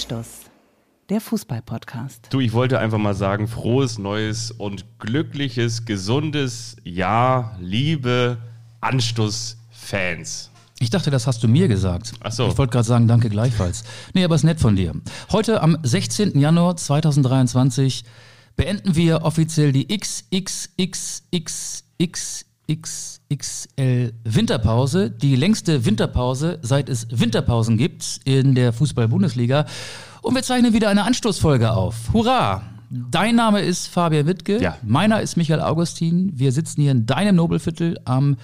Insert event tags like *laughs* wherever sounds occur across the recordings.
Anstoß, der Fußball-Podcast. Du, ich wollte einfach mal sagen, frohes, neues und glückliches, gesundes Jahr, liebe Anstoß-Fans. Ich dachte, das hast du mir gesagt. Ach so. Ich wollte gerade sagen, danke gleichfalls. Nee, aber ist nett von dir. Heute am 16. Januar 2023 beenden wir offiziell die XXXXXXL Winterpause. Die längste Winterpause, seit es Winterpausen gibt in der Fußball-Bundesliga. Und wir zeichnen wieder eine Anstoßfolge auf. Hurra! Dein Name ist Fabian Wittke. Ja. Meiner ist Michael Augustin. Wir sitzen hier in deinem Nobelviertel am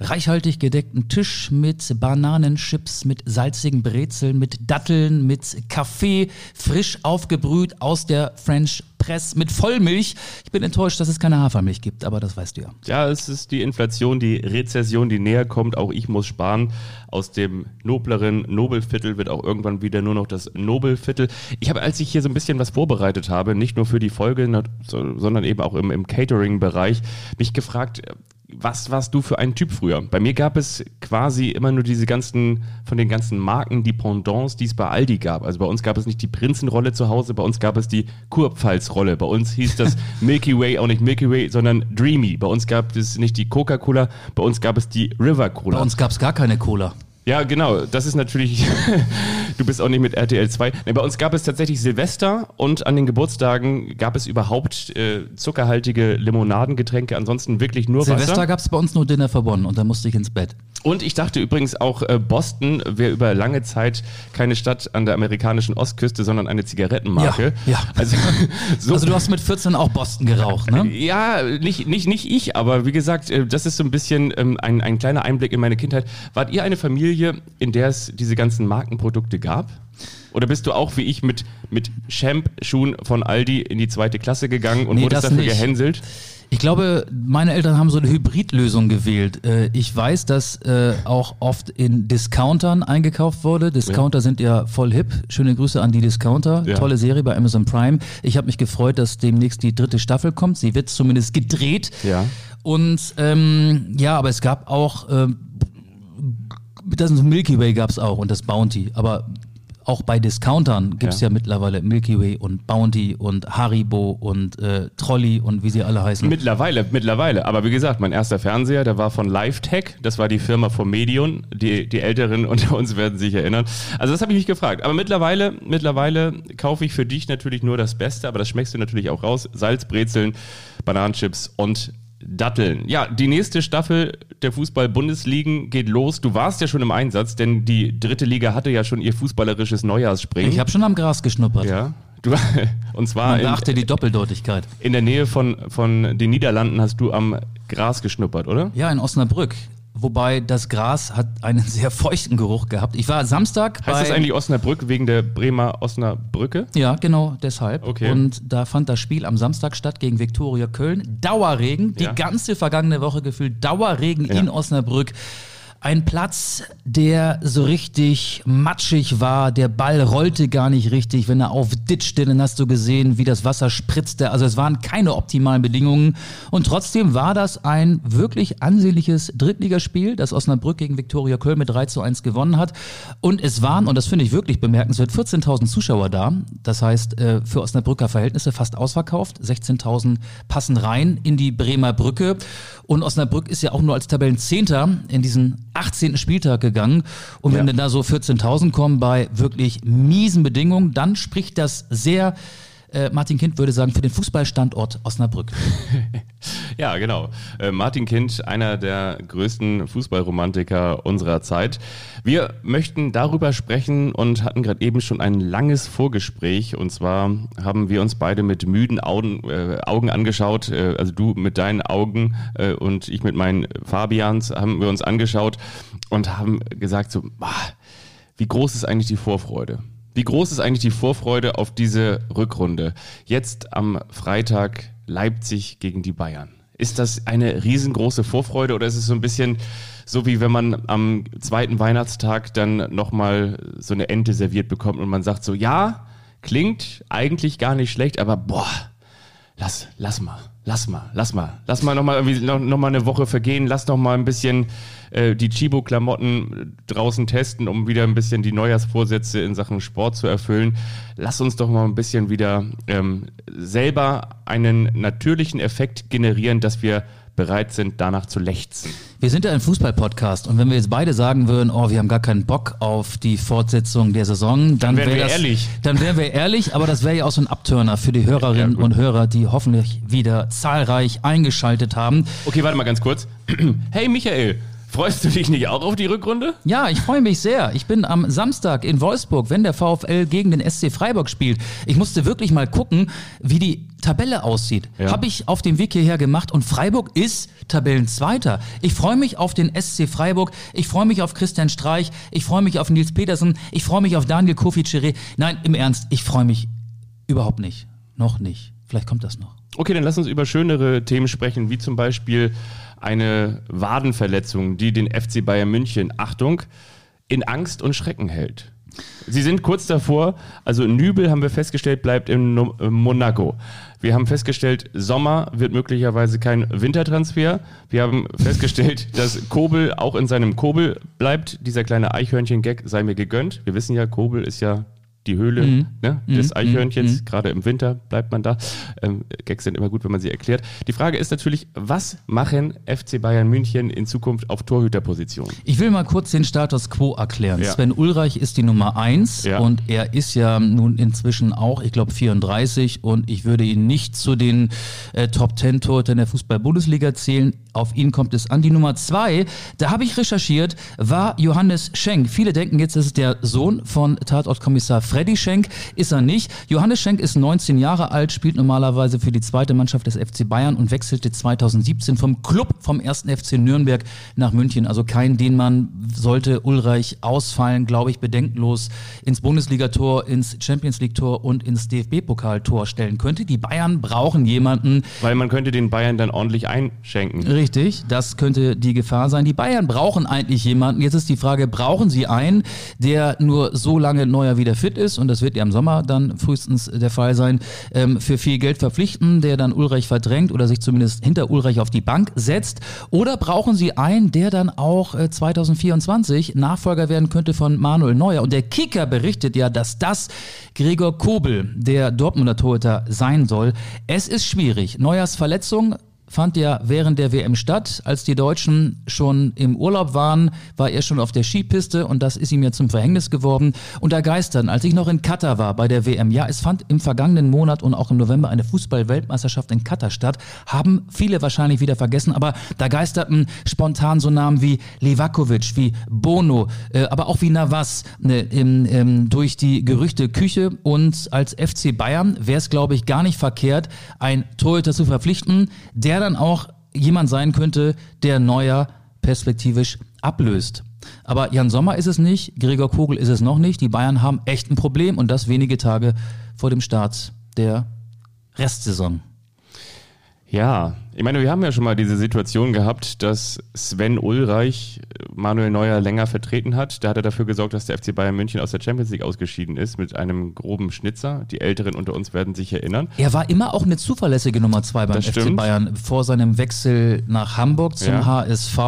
reichhaltig gedeckten Tisch mit Bananenchips, mit salzigen Brezeln, mit Datteln, mit Kaffee, frisch aufgebrüht aus der French Press, mit Vollmilch. Ich bin enttäuscht, dass es keine Hafermilch gibt, aber das weißt du ja. Ja, es ist die Inflation, die Rezession, die näher kommt. Auch ich muss sparen. Aus dem nobleren Nobelviertel wird auch irgendwann wieder nur noch das Nobelviertel. Ich habe, als ich hier so ein bisschen was vorbereitet habe, nicht nur für die Folge, sondern eben auch im, im Catering-Bereich, mich gefragt, was warst du für ein Typ früher? Bei mir gab es quasi immer nur diese ganzen, von den ganzen Marken, die Pendants, die es bei Aldi gab. Also bei uns gab es nicht die Prinzenrolle zu Hause, bei uns gab es die Kurpfalzrolle. Bei uns hieß das *laughs* Milky Way auch nicht Milky Way, sondern Dreamy. Bei uns gab es nicht die Coca-Cola, bei uns gab es die River Cola. Bei uns gab es gar keine Cola. Ja, genau. Das ist natürlich. *laughs* du bist auch nicht mit RTL 2. Nee, bei uns gab es tatsächlich Silvester und an den Geburtstagen gab es überhaupt äh, zuckerhaltige Limonadengetränke. Ansonsten wirklich nur Silvester Wasser. gab es bei uns nur Dinner verbonnen und dann musste ich ins Bett. Und ich dachte übrigens auch, äh, Boston wäre über lange Zeit keine Stadt an der amerikanischen Ostküste, sondern eine Zigarettenmarke. Ja, ja. *laughs* Also, so Also du hast mit 14 auch Boston geraucht, ne? ja, nicht, nicht, nicht ich, aber wie gesagt, äh, das ist so ein bisschen ähm, ein, ein kleiner Einblick in meine Kindheit. Wart ihr eine Familie, in der es diese ganzen Markenprodukte gab? Oder bist du auch wie ich mit, mit Champ-Schuhen von Aldi in die zweite Klasse gegangen und Nee, wurdest dafür nicht. gehänselt? Ich glaube, meine Eltern haben so eine Hybridlösung gewählt. Äh, Ich weiß, dass äh, auch oft in Discountern eingekauft wurde. Discounter sind ja voll hip. Schöne Grüße an die Discounter. Ja. Tolle Serie bei Amazon Prime. Ich habe mich gefreut, dass demnächst die dritte Staffel kommt. Sie wird zumindest gedreht. Ja. Und ähm, ja, aber es gab auch, ähm, das Milky Way gab es auch und das Bounty. Aber auch bei Discountern gibt es Ja. ja. mittlerweile Milky Way und Bounty und Haribo und äh, Trolli und wie sie alle heißen. Mittlerweile, mittlerweile. Aber wie gesagt, mein erster Fernseher, der war von LiveTech. Das war die Firma von Medion. Die, die Älteren *laughs* unter uns werden sich erinnern. Also das habe ich mich gefragt. Aber mittlerweile, mittlerweile kaufe ich für dich natürlich nur das Beste, aber das schmeckst du natürlich auch raus. Salz, Brezeln, Bananenchips und Datteln. Ja, die nächste Staffel der Fußball-Bundesligen geht los. Du warst ja schon im Einsatz, denn die dritte Liga hatte ja schon ihr fußballerisches Neujahrsspringen. ich habe schon am Gras geschnuppert. ja. Du, *laughs* und zwar Man in, beachte die Doppeldeutigkeit. in der Nähe von, von den Niederlanden hast du am Gras geschnuppert, oder? Ja, in Osnabrück. Wobei das Gras hat einen *laughs* sehr feuchten Geruch gehabt. Ich war Samstag Heißt bei... das eigentlich Osnabrück wegen der Bremer Osnabrücke? Ja, genau, deshalb. Okay. Und da fand das Spiel am Samstag statt gegen Viktoria Köln. Dauerregen, die Ja. ganze vergangene Woche gefühlt Dauerregen Ja. in Osnabrück. Ein Platz, der so richtig matschig war. Der Ball rollte gar nicht richtig. Wenn er aufditschte, dann hast du gesehen, wie das Wasser spritzte. Also es waren keine optimalen Bedingungen. Und trotzdem war das ein wirklich ansehnliches Drittligaspiel, das Osnabrück gegen Viktoria Köln mit 3 zu 1 gewonnen hat. Und es waren, und das finde ich wirklich bemerkenswert, 14.000 Zuschauer da. Das heißt, äh, für Osnabrücker Verhältnisse fast ausverkauft. 16.000 passen rein in die Bremer Brücke. Und Osnabrück ist ja auch nur als Tabellenzehnter in diesen 18. Spieltag gegangen. Und wenn Ja. dann da so 14.000 kommen bei wirklich miesen Bedingungen, dann spricht das sehr, äh, Martin Kind würde sagen, für den Fußballstandort Osnabrück. *laughs* Ja, genau. Äh, Martin Kind, einer der größten Fußballromantiker unserer Zeit. Wir möchten darüber sprechen und hatten gerade eben schon ein langes Vorgespräch. Und zwar haben wir uns beide mit müden Augen, äh, Augen angeschaut. Äh, also du mit deinen Augen äh, und ich mit meinen Fabians haben wir uns angeschaut und haben gesagt so, ah, wie groß ist eigentlich die Vorfreude? Wie groß ist eigentlich die Vorfreude auf diese Rückrunde? Jetzt am Freitag Leipzig gegen die Bayern. Ist das eine riesengroße Vorfreude oder ist es so ein bisschen so wie wenn man am zweiten Weihnachtstag dann nochmal so eine Ente serviert bekommt und man sagt so, ja, klingt eigentlich gar nicht schlecht, aber boah, lass, lass mal. Lass mal, lass mal, lass mal noch mal irgendwie noch, noch mal eine Woche vergehen, lass noch mal ein bisschen äh, die Chibo-Klamotten draußen testen, um wieder ein bisschen die Neujahrsvorsätze in Sachen Sport zu erfüllen. Lass uns doch mal ein bisschen wieder ähm, selber einen natürlichen Effekt generieren, dass wir bereit sind, danach zu lechzen. Wir sind ja ein Fußball-Podcast und wenn wir jetzt beide sagen würden, oh, wir haben gar keinen Bock auf die Fortsetzung der Saison, dann, wären wär wir das, ehrlich. Dann wären wir ehrlich, aber das wäre ja auch so ein Abturner für die Hörerinnen Ja, und Hörer, die hoffentlich wieder zahlreich eingeschaltet haben. Okay, warte mal ganz kurz. *clears throat* Hey Michael, freust du dich nicht auch auf die Rückrunde? Ja, ich freue mich sehr. Ich bin am Samstag in Wolfsburg, wenn der VfL gegen den SC Freiburg spielt. Ich musste wirklich mal gucken, wie die Tabelle aussieht. Ja. Habe ich auf dem Weg hierher gemacht und Freiburg ist Tabellenzweiter. Ich freue mich auf den SC Freiburg. Ich freue mich auf Christian Streich. Ich freue mich auf Nils Petersen. Ich freue mich auf Daniel Kofi-Chiré. Nein, im Ernst, ich freue mich überhaupt nicht. Noch nicht. Vielleicht kommt das noch. Okay, dann lass uns über schönere Themen sprechen, wie zum Beispiel eine Wadenverletzung, die den FC Bayern München, Achtung, in Angst und Schrecken hält. Sie sind kurz davor, also Nübel haben wir festgestellt, bleibt in äh, Monaco. Wir haben festgestellt, Sommer wird möglicherweise kein Wintertransfer. Wir haben *laughs* festgestellt, dass Kobel auch in seinem Kobel bleibt. Dieser kleine Eichhörnchen-Gag sei mir gegönnt. Wir wissen ja, Kobel ist ja die Höhle ne, des Eichhörnchens. Gerade im Winter bleibt man da. Ähm, Gags sind immer gut, wenn man sie erklärt. Die Frage ist natürlich, was machen FC Bayern München in Zukunft auf Torhüterposition? Ich will mal kurz den Status quo erklären. Ja. Sven Ulreich ist die Nummer eins Ja. und er ist ja nun inzwischen auch, ich glaube, 34 und ich würde ihn nicht zu den äh, Top 10 Torhütern der Fußball-Bundesliga zählen. Auf ihn kommt es an. Die Nummer zwei, da habe ich recherchiert, war Johannes Schenk. Viele denken jetzt, es ist der Sohn von Tatortkommissar Freddy Schenk. Ist er nicht. Johannes Schenk ist 19 Jahre alt, spielt normalerweise für die zweite Mannschaft des FC Bayern und wechselte 2017 vom Club vom ersten FC Nürnberg nach München. Also kein, den man sollte Ulreich ausfallen, glaube ich, bedenkenlos ins Bundesligator, ins Champions League Tor und ins DFB-Pokaltor stellen könnte. Die Bayern brauchen jemanden, Weil man könnte den Bayern dann ordentlich einschenken. Richtig, das könnte die Gefahr sein. Die Bayern brauchen eigentlich jemanden. Jetzt ist die Frage, brauchen sie einen, der nur so lange neuer wieder fit ist, und das wird ja im Sommer dann frühestens der Fall sein, ähm, für viel Geld verpflichten, der dann Ulreich verdrängt oder sich zumindest hinter Ulreich auf die Bank setzt? Oder brauchen sie einen, der dann auch äh, 2024 Nachfolger werden könnte von Manuel Neuer? Und der Kicker berichtet ja, dass das Gregor Kobel, der Dortmunder Torhüter, sein soll. Es ist schwierig. Neuers Verletzung fand ja während der WM statt. Als die Deutschen schon im Urlaub waren, war er schon auf der Skipiste und das ist ihm ja zum Verhängnis geworden. Und da geistern, als ich noch in Katar war bei der WM, ja, es fand im vergangenen Monat und auch im November eine Fußball-Weltmeisterschaft in Katar statt, haben viele wahrscheinlich wieder vergessen, aber da geisterten spontan so Namen wie Levakovic, wie Bono, äh, aber auch wie Navas ne, im, ähm, durch die Gerüchte Küche und als FC Bayern wäre es, glaube ich, gar nicht verkehrt, ein Torhüter zu verpflichten, der dann auch jemand sein könnte, der Neuer perspektivisch ablöst. Aber Jan Sommer ist es nicht, Gregor Kogel ist es noch nicht. Die Bayern haben echt ein Problem und das wenige Tage vor dem Start der Restsaison. Ja, ich meine, wir haben ja schon mal diese Situation gehabt, dass Sven Ulreich Manuel Neuer länger vertreten hat. Da hat er dafür gesorgt, dass der FC Bayern München aus der Champions League ausgeschieden ist mit einem groben Schnitzer. Die Älteren unter uns werden sich erinnern. Er war immer auch eine zuverlässige Nummer zwei beim Das FC stimmt. Bayern vor seinem Wechsel nach Hamburg zum Ja. HSV.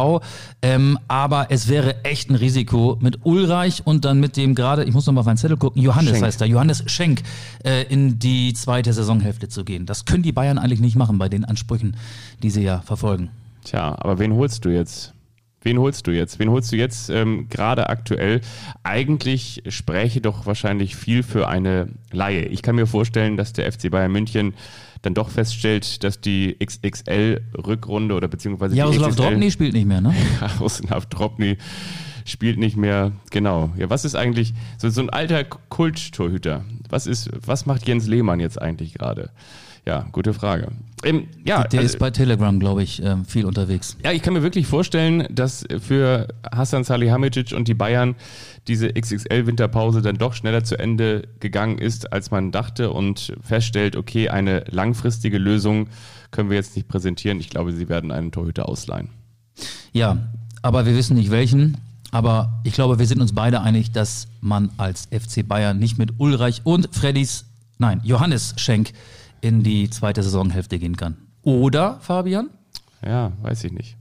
Ähm, aber es wäre echt ein Risiko mit Ulreich und dann mit dem gerade, ich muss noch mal auf meinen Zettel gucken, Johannes Schenk. heißt er, Johannes Schenk, äh, in die zweite Saisonhälfte zu gehen. Das können die Bayern eigentlich nicht machen bei den Ansprüchen, die sie ja verfolgen. Tja, aber wen holst du jetzt? Wen holst du jetzt? Wen holst du jetzt ähm, gerade aktuell? Eigentlich spräche doch wahrscheinlich viel für eine Laie. Ich kann mir vorstellen, dass der FC Bayern München dann doch feststellt, dass die XXL-Rückrunde oder beziehungsweise Jaroslav die Drobny spielt nicht mehr, ne? *laughs* Jaroslav Drobny spielt nicht mehr. Genau. Ja, was ist eigentlich so, so ein alter Kulttorhüter? Was ist, was macht Jens Lehmann jetzt eigentlich gerade? Ja, gute Frage. Ähm, ja, Der also- ist bei Telegram, glaube ich, ähm, viel unterwegs. ja, ich kann mir wirklich vorstellen, dass für Hassan Salihamidzic und die Bayern diese XXL-Winterpause dann doch schneller zu Ende gegangen ist, als man dachte und feststellt, okay, eine langfristige Lösung können wir jetzt nicht präsentieren. Ich glaube, sie werden einen Torhüter ausleihen. Ja, aber wir wissen nicht welchen. Aber ich glaube, wir sind uns beide einig, dass man als FC Bayern nicht mit Ulreich und Freddys, nein, Johannes Schenk in die zweite Saisonhälfte gehen kann. Oder, Fabian? Ja, weiß ich nicht.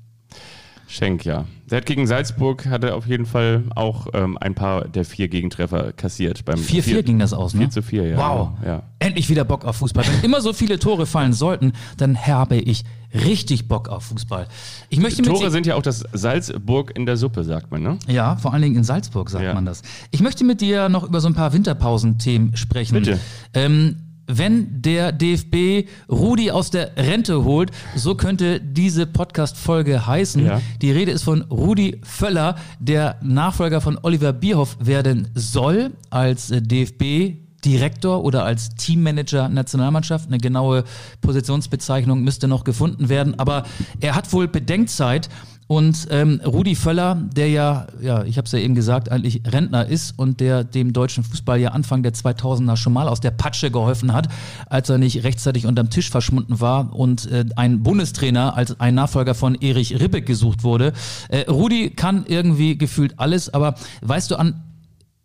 Schenk, ja. Der hat gegen Salzburg hatte auf jeden Fall auch ähm, ein paar der vier Gegentreffer kassiert. Beim 4-4 ging das aus, ne? 4 zu 4, ja. Wow. Ja. Endlich wieder Bock auf Fußball. Wenn immer so viele Tore fallen sollten, dann habe ich richtig Bock auf Fußball. Ich möchte mit Tore sind ja auch das Salzburg in der Suppe, sagt man, ne? Ja, vor allen Dingen in Salzburg sagt Ja. man das. Ich möchte mit dir noch über so ein paar Winterpausenthemen sprechen. Bitte. Ähm, wenn der DFB Rudi aus der Rente holt, so könnte diese Podcast-Folge heißen. Ja. Die Rede ist von Rudi Völler, der Nachfolger von Oliver Bierhoff werden soll als äh, DFB. Direktor oder als Teammanager Nationalmannschaft. Eine genaue Positionsbezeichnung müsste noch gefunden werden. Aber er hat wohl Bedenkzeit. Und ähm, Rudi Völler, der ja, ja, ich habe es ja eben gesagt, eigentlich Rentner ist und der dem deutschen Fußball ja Anfang der 2000er schon mal aus der Patsche geholfen hat, als er nicht rechtzeitig unterm Tisch verschwunden war und äh, ein Bundestrainer als ein Nachfolger von Erich Ribbeck gesucht wurde. Äh, Rudi kann irgendwie gefühlt alles, aber weißt du an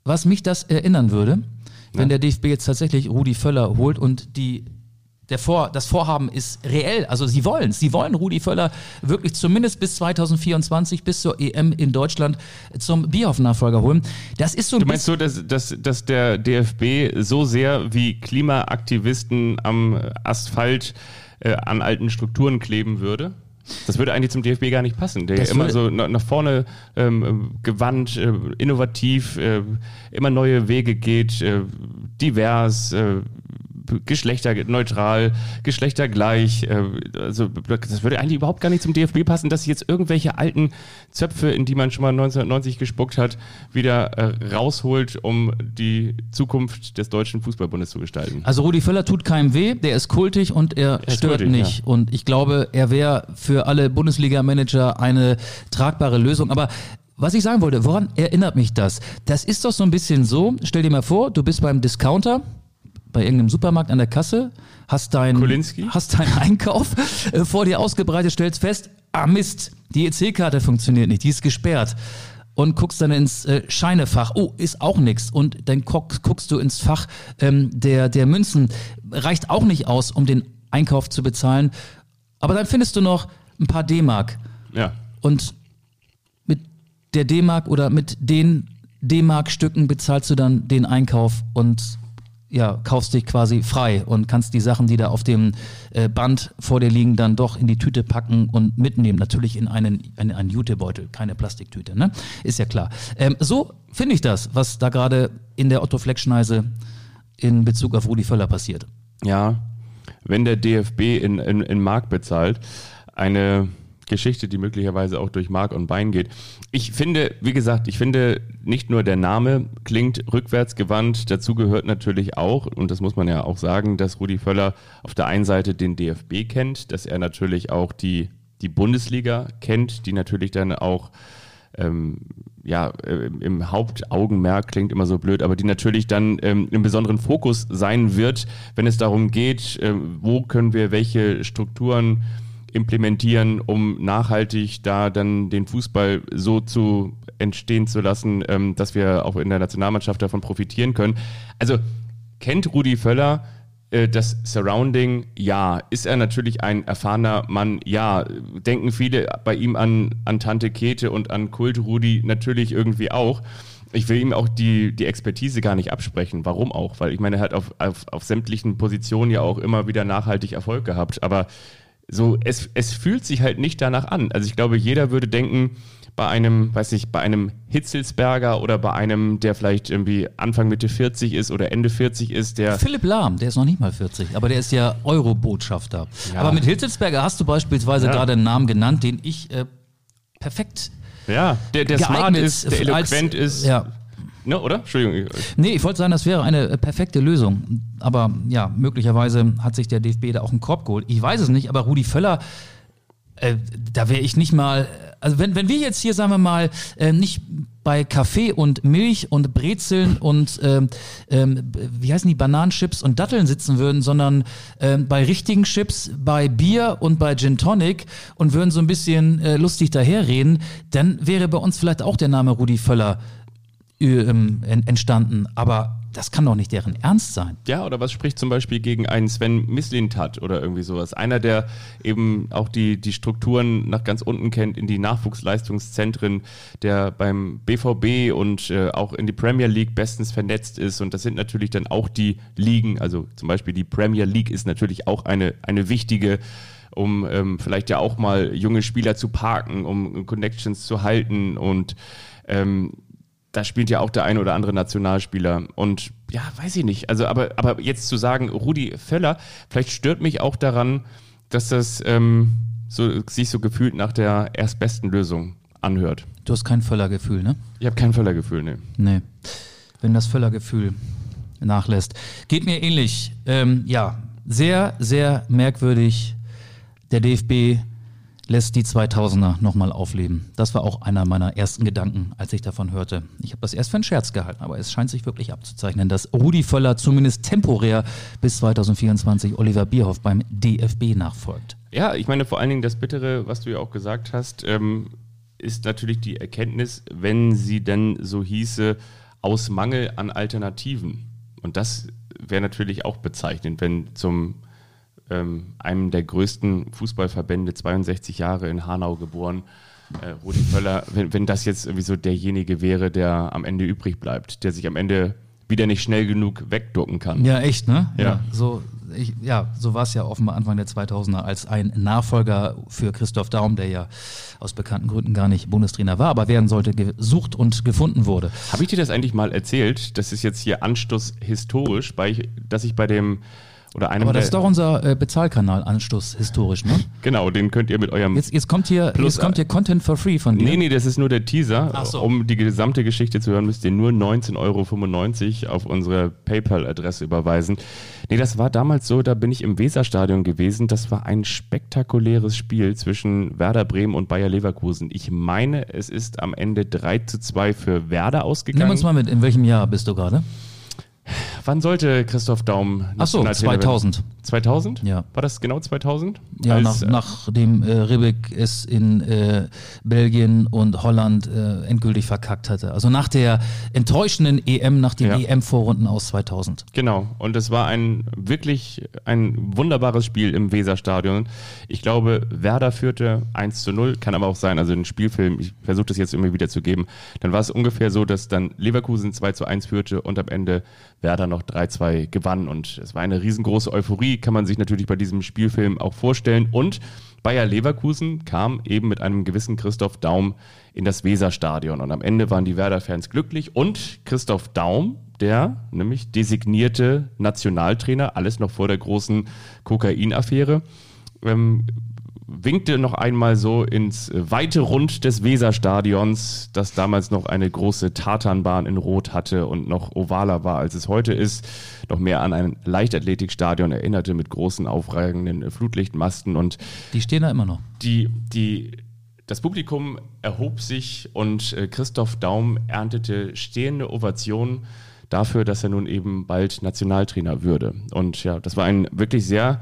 was mich das erinnern würde, wenn der DFB jetzt tatsächlich Rudi Völler holt und die der Vor, das Vorhaben ist reell, also sie wollen es. Sie wollen Rudi Völler wirklich zumindest bis 2024, bis zur EM in Deutschland zum Bierhoff-Nachfolger holen. Das ist so ein Du meinst so, dass, dass, dass der DFB so sehr wie Klimaaktivisten am Asphalt äh, an alten Strukturen kleben würde? Das würde eigentlich zum DFB gar nicht passen. Der Das immer so nach, nach vorne ähm, gewandt, äh, innovativ, äh, immer neue Wege geht, äh, divers, äh, geschlechterneutral, geschlechtergleich. Äh, also das würde eigentlich überhaupt gar nicht zum DFB passen, dass jetzt irgendwelche alten Zöpfe, in die man schon mal 1990 gespuckt hat, wieder äh, rausholt, um die Zukunft des deutschen Fußballbundes zu gestalten. Also Rudi Völler tut keinem weh, der ist kultig und er, ist stört kultig, nicht. ja. Und ich glaube, er wäre für alle Bundesliga-Manager eine tragbare Lösung. Aber was ich sagen wollte, woran erinnert mich das? Das ist doch so ein bisschen so, stell dir mal vor, du bist beim Discounter, bei irgendeinem Supermarkt an der Kasse, hast deinen Kolinski? hast deinen *laughs* Einkauf äh, vor dir ausgebreitet, stellst fest, ah Mist, die EC-Karte funktioniert nicht, die ist gesperrt. Und guckst dann ins äh, Scheinefach. Oh, ist auch nix. Und dann guck, guckst du ins Fach ähm, der, der Münzen. Reicht auch nicht aus, um den Einkauf zu bezahlen. Aber dann findest du noch ein paar D-Mark. Ja. Und mit der D-Mark oder mit den D-Mark-Stücken bezahlst du dann den Einkauf und ja, kaufst dich quasi frei und kannst die Sachen, die da auf dem äh, Band vor dir liegen, dann doch in die Tüte packen und mitnehmen. Natürlich in einen, in einen Jutebeutel, keine Plastiktüte, ne? Ist ja klar. Ähm, so finde ich das, was da gerade in der Otto-Fleck-Schneise in Bezug auf Rudi Völler passiert. Ja, wenn der DFB in, in, in Mark bezahlt, eine Geschichte, die möglicherweise auch durch Mark und Bein geht. Ich finde, wie gesagt, ich finde nicht nur der Name klingt rückwärtsgewandt, dazu gehört natürlich auch, und das muss man ja auch sagen, dass Rudi Völler auf der einen Seite den DFB kennt, dass er natürlich auch die, die Bundesliga kennt, die natürlich dann auch ähm, ja, im Hauptaugenmerk klingt immer so blöd, aber die natürlich dann ähm, im besonderen Fokus sein wird, wenn es darum geht, ähm, wo können wir welche Strukturen implementieren, um nachhaltig da dann den Fußball so zu entstehen zu lassen, ähm, dass wir auch in der Nationalmannschaft davon profitieren können. Also kennt Rudi Völler äh, das Surrounding? Ja. Ist er natürlich ein erfahrener Mann? Ja. Denken viele bei ihm an, an Tante Kete und an Kult Rudi natürlich irgendwie auch. Ich will ihm auch die, die Expertise gar nicht absprechen. Warum auch? Weil ich meine, er hat auf, auf, auf sämtlichen Positionen ja auch immer wieder nachhaltig Erfolg gehabt. Aber so, es, es fühlt sich halt nicht danach an. Also ich glaube, jeder würde denken, bei einem, weiß nicht, bei einem Hitzelsberger oder bei einem, der vielleicht irgendwie Anfang Mitte 40 ist oder Ende 40 ist, der Philipp Lahm, der ist noch nicht mal 40, aber der ist ja Euro-Botschafter. Ja. Aber mit Hitzelsberger hast du beispielsweise Ja. gerade einen Namen genannt, den ich äh, perfekt Ja, der, der smart ist, der als- eloquent ist. Ja. Ne, oder? Entschuldigung. Nee, ich wollte sagen, das wäre eine perfekte Lösung. Aber ja, möglicherweise hat sich der DFB da auch einen Korb geholt. Ich weiß es nicht, aber Rudi Völler, äh, da wäre ich nicht mal. Also wenn, wenn wir jetzt hier, sagen wir mal, äh, nicht bei Kaffee und Milch und Brezeln und ähm, ähm, wie heißen die Bananenchips und Datteln sitzen würden, sondern ähm, bei richtigen Chips, bei Bier und bei Gin Tonic und würden so ein bisschen äh, lustig daherreden, dann wäre bei uns vielleicht auch der Name Rudi Völler entstanden. Aber das kann doch nicht deren Ernst sein. Ja, oder was spricht zum Beispiel gegen einen Sven Mislintat oder irgendwie sowas? Einer, der eben auch die, die Strukturen nach ganz unten kennt, in die Nachwuchsleistungszentren, der beim BVB und äh, auch in die Premier League bestens vernetzt ist. Und das sind natürlich dann auch die Ligen, also zum Beispiel die Premier League ist natürlich auch eine, eine wichtige um ähm, vielleicht ja auch mal junge Spieler zu parken, um Connections zu halten und ähm, da spielt ja auch der eine oder andere Nationalspieler. Und ja, weiß ich nicht. Also, aber, aber jetzt zu sagen, Rudi Völler, vielleicht stört mich auch daran, dass das ähm, so, sich so gefühlt nach der erstbesten Lösung anhört. Du hast kein Völler-Gefühl, ne? Ich habe kein Völler-Gefühl, ne. Nee. Wenn das Völler-Gefühl nachlässt. Geht mir ähnlich. Ähm, ja, sehr, sehr merkwürdig. Der DFB lässt die 2000er nochmal aufleben. Das war auch einer meiner ersten Gedanken, als ich davon hörte. Ich habe das erst für einen Scherz gehalten, aber es scheint sich wirklich abzuzeichnen, dass Rudi Völler zumindest temporär bis 2024 Oliver Bierhoff beim DFB nachfolgt. Ja, ich meine vor allen Dingen das Bittere, was du ja auch gesagt hast, ähm, ist natürlich die Erkenntnis, wenn sie denn so hieße, aus Mangel an Alternativen. Und das wäre natürlich auch bezeichnend, wenn zum ähm, einem der größten Fußballverbände, 62 Jahre in Hanau geboren, äh, Rudi Völler, wenn, wenn das jetzt irgendwie so derjenige wäre, der am Ende übrig bleibt, der sich am Ende wieder nicht schnell genug wegducken kann. Ja, echt, ne? Ja. so, ich, ja, so war es ja offenbar Anfang der 2000er, als ein Nachfolger für Christoph Daum, der ja aus bekannten Gründen gar nicht Bundestrainer war, aber werden sollte, gesucht und gefunden wurde. Habe ich dir das eigentlich mal erzählt? Das ist jetzt hier Anstoß historisch, ich, dass ich bei dem oder einem Aber das ist doch unser äh, Bezahlkanal, Anstoß historisch, ne? *laughs* Genau, den könnt ihr mit eurem Jetzt, jetzt kommt hier, Plus- jetzt kommt hier Content for free von dir. Nee, nee, das ist nur der Teaser. Ach so. Um die gesamte Geschichte zu hören, müsst ihr nur 19,95 Euro auf unsere PayPal-Adresse überweisen. Nee, das war damals so, da bin ich im Weserstadion gewesen. Das war ein spektakuläres Spiel zwischen Werder Bremen und Bayer Leverkusen. Ich meine, es ist am Ende 3 zu 2 für Werder ausgegangen. Nimm uns mal mit, in welchem Jahr bist du gerade? Wann sollte Christoph Daum Ach so, Nationaltrainer werden? 2000. 2000? Ja. War das genau 2000? Ja, Als, nach, äh, nachdem äh, Ribbeck es in äh, Belgien und Holland äh, endgültig verkackt hatte. Also nach der enttäuschenden EM, nach den Ja. EM-Vorrunden aus 2000. Genau, und es war ein wirklich ein wunderbares Spiel im Weserstadion. Ich glaube, Werder führte 1 zu 0, kann aber auch sein, also ein Spielfilm, ich versuche das jetzt immer wieder zu geben. Dann war es ungefähr so, dass dann Leverkusen 2 zu 1 führte und am Ende Werder noch 3-2 gewann. Und es war eine riesengroße Euphorie, kann man sich natürlich bei diesem Spielfilm auch vorstellen. Und Bayer Leverkusen kam eben mit einem gewissen Christoph Daum in das Weserstadion. Und am Ende waren die Werder-Fans glücklich und Christoph Daum, der nämlich designierte Nationaltrainer, alles noch vor der großen Kokainaffäre, ähm, winkte noch einmal so ins weite Rund des Weserstadions, das damals noch eine große Tatanbahn in Rot hatte und noch ovaler war, als es heute ist, noch mehr an ein Leichtathletikstadion erinnerte mit großen aufragenden Flutlichtmasten und Die stehen da immer noch. die, die, das Publikum erhob sich und äh, Christoph Daum erntete stehende Ovationen dafür, dass er nun eben bald Nationaltrainer würde. Und ja, das war ein wirklich sehr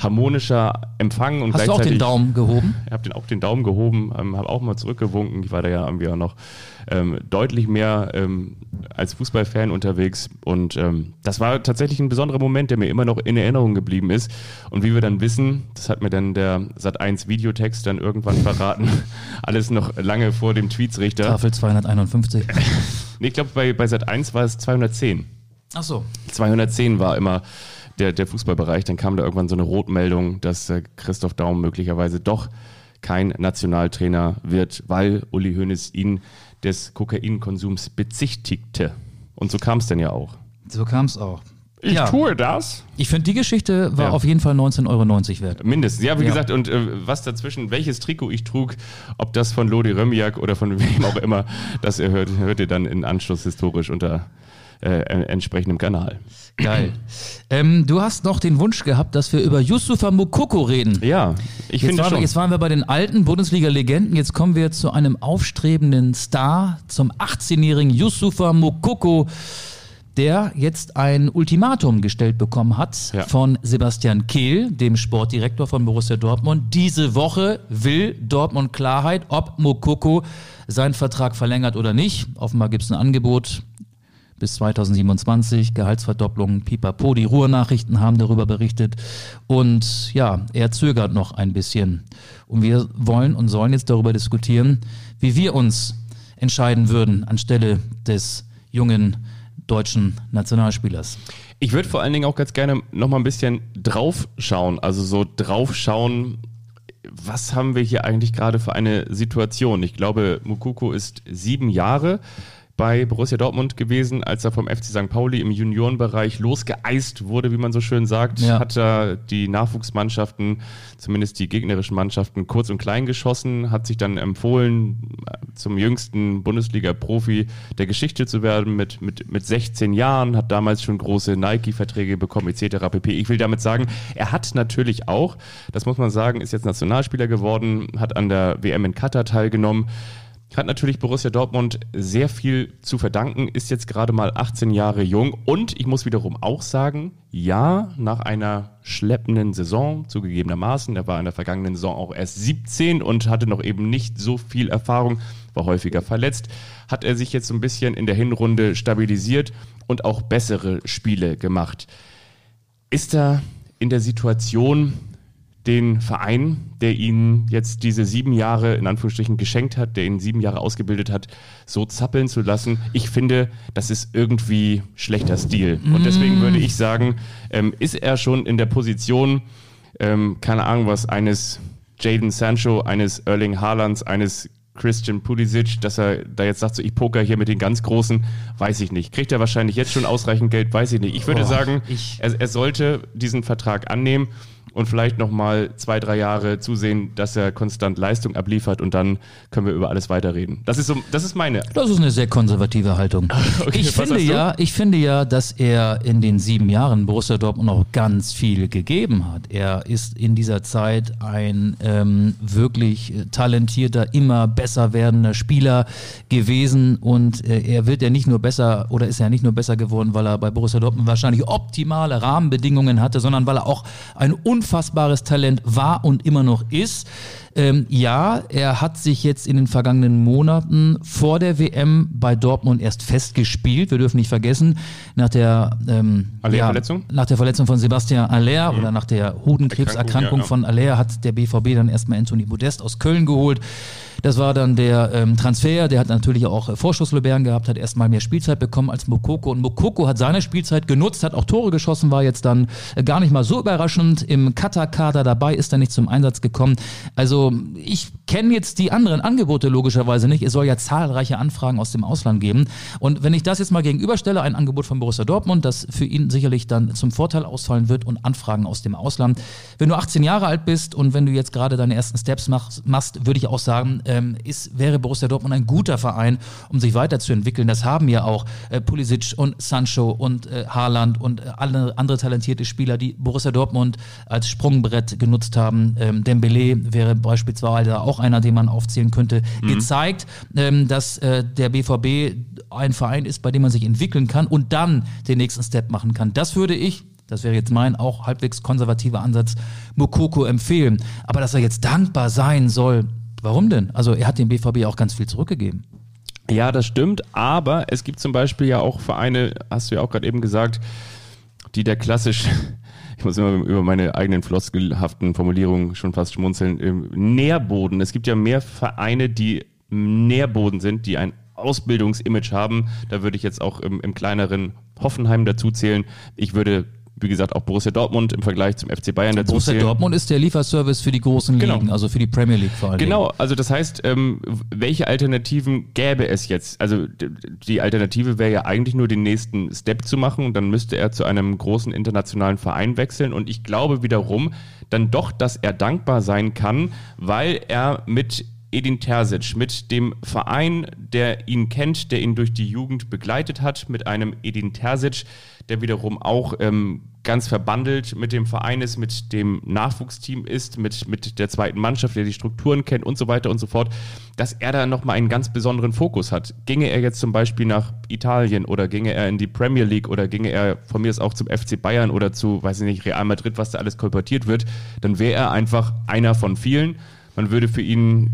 harmonischer Empfang und Hast du auch gleichzeitig den Daumen gehoben? ich habe den, auch den Daumen gehoben, ähm, habe auch mal zurückgewunken. Ich war da ja irgendwie auch noch ähm, deutlich mehr ähm, als Fußballfan unterwegs. Und ähm, das war tatsächlich ein besonderer Moment, der mir immer noch in Erinnerung geblieben ist. Und wie wir dann wissen, das hat mir dann der Sat1 Videotext dann irgendwann verraten, *laughs* alles noch lange vor dem Tweetsrichter. Tafel 251. *laughs* Nee, ich glaube, bei, bei Sat1 war es 210. Ach so. 210 war immer der, der Fußballbereich. Dann kam da irgendwann so eine Rotmeldung, dass äh, Christoph Daum möglicherweise doch kein Nationaltrainer wird, weil Uli Hoeneß ihn des Kokainkonsums bezichtigte. Und so kam es denn ja auch. So kam es auch. Ich ja, tue das. ich finde, die Geschichte war Ja. auf jeden Fall 19,90 Euro wert. Mindestens. Ja, wie Ja. gesagt, und äh, was dazwischen, welches Trikot ich trug, ob das von Lodi Römiak oder von *laughs* wem auch immer, das ihr hört, hört ihr dann in Anschluss historisch unter äh, entsprechendem Kanal. Geil. ähm, du hast noch den Wunsch gehabt, dass wir über Yusufa Mokoko reden. Ja, ich Jetzt finde waren, schon. jetzt waren wir bei den alten Bundesliga-Legenden, jetzt kommen wir zu einem aufstrebenden Star, zum 18-jährigen Yusufa Mokoko, der jetzt ein Ultimatum gestellt bekommen hat Ja. von Sebastian Kehl, dem Sportdirektor von Borussia Dortmund. Diese Woche will Dortmund Klarheit, ob Mokoko seinen Vertrag verlängert oder nicht. Offenbar gibt es ein Angebot bis 2027, Gehaltsverdopplung, pipapo. Die Ruhrnachrichten haben darüber berichtet. Und ja, er zögert noch ein bisschen. Und wir wollen und sollen jetzt darüber diskutieren, wie wir uns entscheiden würden anstelle des jungen deutschen Nationalspielers. Ich würde vor allen Dingen auch ganz gerne noch mal ein bisschen draufschauen, also so draufschauen, was haben wir hier eigentlich gerade für eine Situation? Ich glaube, Mukoko ist sieben Jahre bei Borussia Dortmund gewesen, als er vom FC St. Pauli im Juniorenbereich losgeeist wurde, wie man so schön sagt, ja. hat er die Nachwuchsmannschaften, zumindest die gegnerischen Mannschaften, kurz und klein geschossen, hat sich dann empfohlen, zum jüngsten Bundesliga-Profi der Geschichte zu werden mit, mit, mit 16 Jahren, hat damals schon große Nike-Verträge bekommen, etc. pp. Ich will damit sagen, er hat natürlich auch, das muss man sagen, ist jetzt Nationalspieler geworden, hat an der WM in Katar teilgenommen, hat natürlich Borussia Dortmund sehr viel zu verdanken, ist jetzt gerade mal 18 Jahre jung und ich muss wiederum auch sagen, ja, nach einer schleppenden Saison, zugegebenermaßen, er war in der vergangenen Saison auch erst 17 und hatte noch eben nicht so viel Erfahrung, war häufiger verletzt, hat er sich jetzt so ein bisschen in der Hinrunde stabilisiert und auch bessere Spiele gemacht. Ist er in der Situation, den Verein, der ihn jetzt diese sieben Jahre in Anführungsstrichen geschenkt hat, der ihn sieben Jahre ausgebildet hat, so zappeln zu lassen. Ich finde, das ist irgendwie schlechter Stil. Und deswegen mm. würde ich sagen, ähm, ist er schon in der Position, ähm, keine Ahnung was, eines Jaden Sancho, eines Erling Haalands, eines Christian Pulisic, dass er da jetzt sagt, so ich poker hier mit den ganz Großen, weiß ich nicht. Kriegt er wahrscheinlich jetzt schon ausreichend Geld, weiß ich nicht. Ich würde oh, sagen, ich er, er sollte diesen Vertrag annehmen und vielleicht nochmal zwei, drei Jahre zusehen, dass er konstant Leistung abliefert und dann können wir über alles weiterreden. Das ist so, das ist meine. Das ist eine sehr konservative Haltung. *laughs* okay, ich finde ja, ich finde ja, dass er in den sieben Jahren Borussia Dortmund noch ganz viel gegeben hat. Er ist in dieser Zeit ein ähm, wirklich talentierter, immer besser werdender Spieler gewesen und äh, er wird ja nicht nur besser oder ist ja nicht nur besser geworden, weil er bei Borussia Dortmund wahrscheinlich optimale Rahmenbedingungen hatte, sondern weil er auch ein un unfassbares Talent war und immer noch ist. Ähm, ja, er hat sich jetzt in den vergangenen Monaten vor der WM bei Dortmund erst festgespielt. Wir dürfen nicht vergessen, nach der, ähm, ja, nach der Verletzung von Sebastian Aller mhm. oder nach der Hodenkrebserkrankung ja, ja. von Aller hat der BVB dann erstmal Anthony Modest aus Köln geholt. Das war dann der ähm, Transfer, der hat natürlich auch äh, Vorschusslorbeeren gehabt, hat erstmal mehr Spielzeit bekommen als Mokoko und Mokoko hat seine Spielzeit genutzt, hat auch Tore geschossen, war jetzt dann äh, gar nicht mal so überraschend im Katar-Kader dabei, ist er nicht zum Einsatz gekommen. Also ich kenne jetzt die anderen Angebote logischerweise nicht. Es soll ja zahlreiche Anfragen aus dem Ausland geben. Und wenn ich das jetzt mal gegenüberstelle, ein Angebot von Borussia Dortmund, das für ihn sicherlich dann zum Vorteil ausfallen wird und Anfragen aus dem Ausland. Wenn du 18 Jahre alt bist und wenn du jetzt gerade deine ersten Steps machst, machst würde ich auch sagen, ähm, ist, wäre Borussia Dortmund ein guter Verein, um sich weiterzuentwickeln. Das haben ja auch äh, Pulisic und Sancho und äh, Haaland und äh, alle andere talentierte Spieler, die Borussia Dortmund als Sprungbrett genutzt haben. Ähm, Dembele wäre beispielsweise auch einer, den man aufzählen könnte, mhm. gezeigt, ähm, dass äh, der BVB ein Verein ist, bei dem man sich entwickeln kann und dann den nächsten Step machen kann. Das würde ich das wäre jetzt mein auch halbwegs konservativer Ansatz, Mokoko empfehlen. Aber dass er jetzt dankbar sein soll, Warum denn? Also er hat dem BVB auch ganz viel zurückgegeben. Ja, das stimmt, aber es gibt zum Beispiel ja auch Vereine, hast du ja auch gerade eben gesagt, die der klassisch, ich muss immer über meine eigenen floskelhaften Formulierungen schon fast schmunzeln, im Nährboden. Es gibt ja mehr Vereine, die Nährboden sind, die ein Ausbildungsimage haben. Da würde ich jetzt auch im, im kleineren Hoffenheim dazu zählen. Ich würde wie gesagt, auch Borussia Dortmund im Vergleich zum FC Bayern dazu Borussia zählen. Dortmund ist der Lieferservice für die großen genau. Ligen, also für die Premier League vor allem. Genau, also das heißt, ähm, welche Alternativen gäbe es jetzt? Also die Alternative wäre ja eigentlich nur den nächsten Step zu machen und dann müsste er zu einem großen internationalen Verein wechseln und ich glaube wiederum dann doch, dass er dankbar sein kann, weil er mit Edin Terzic, mit dem Verein, der ihn kennt, der ihn durch die Jugend begleitet hat, mit einem Edin Terzic, der wiederum auch ähm, ganz verbandelt mit dem Verein ist, mit dem Nachwuchsteam ist, mit, mit der zweiten Mannschaft, der die Strukturen kennt und so weiter und so fort, dass er da nochmal einen ganz besonderen Fokus hat. Ginge er jetzt zum Beispiel nach Italien oder ginge er in die Premier League oder ginge er von mir aus auch zum FC Bayern oder zu, weiß ich nicht, Real Madrid, was da alles kolportiert wird, dann wäre er einfach einer von vielen. Man würde für ihn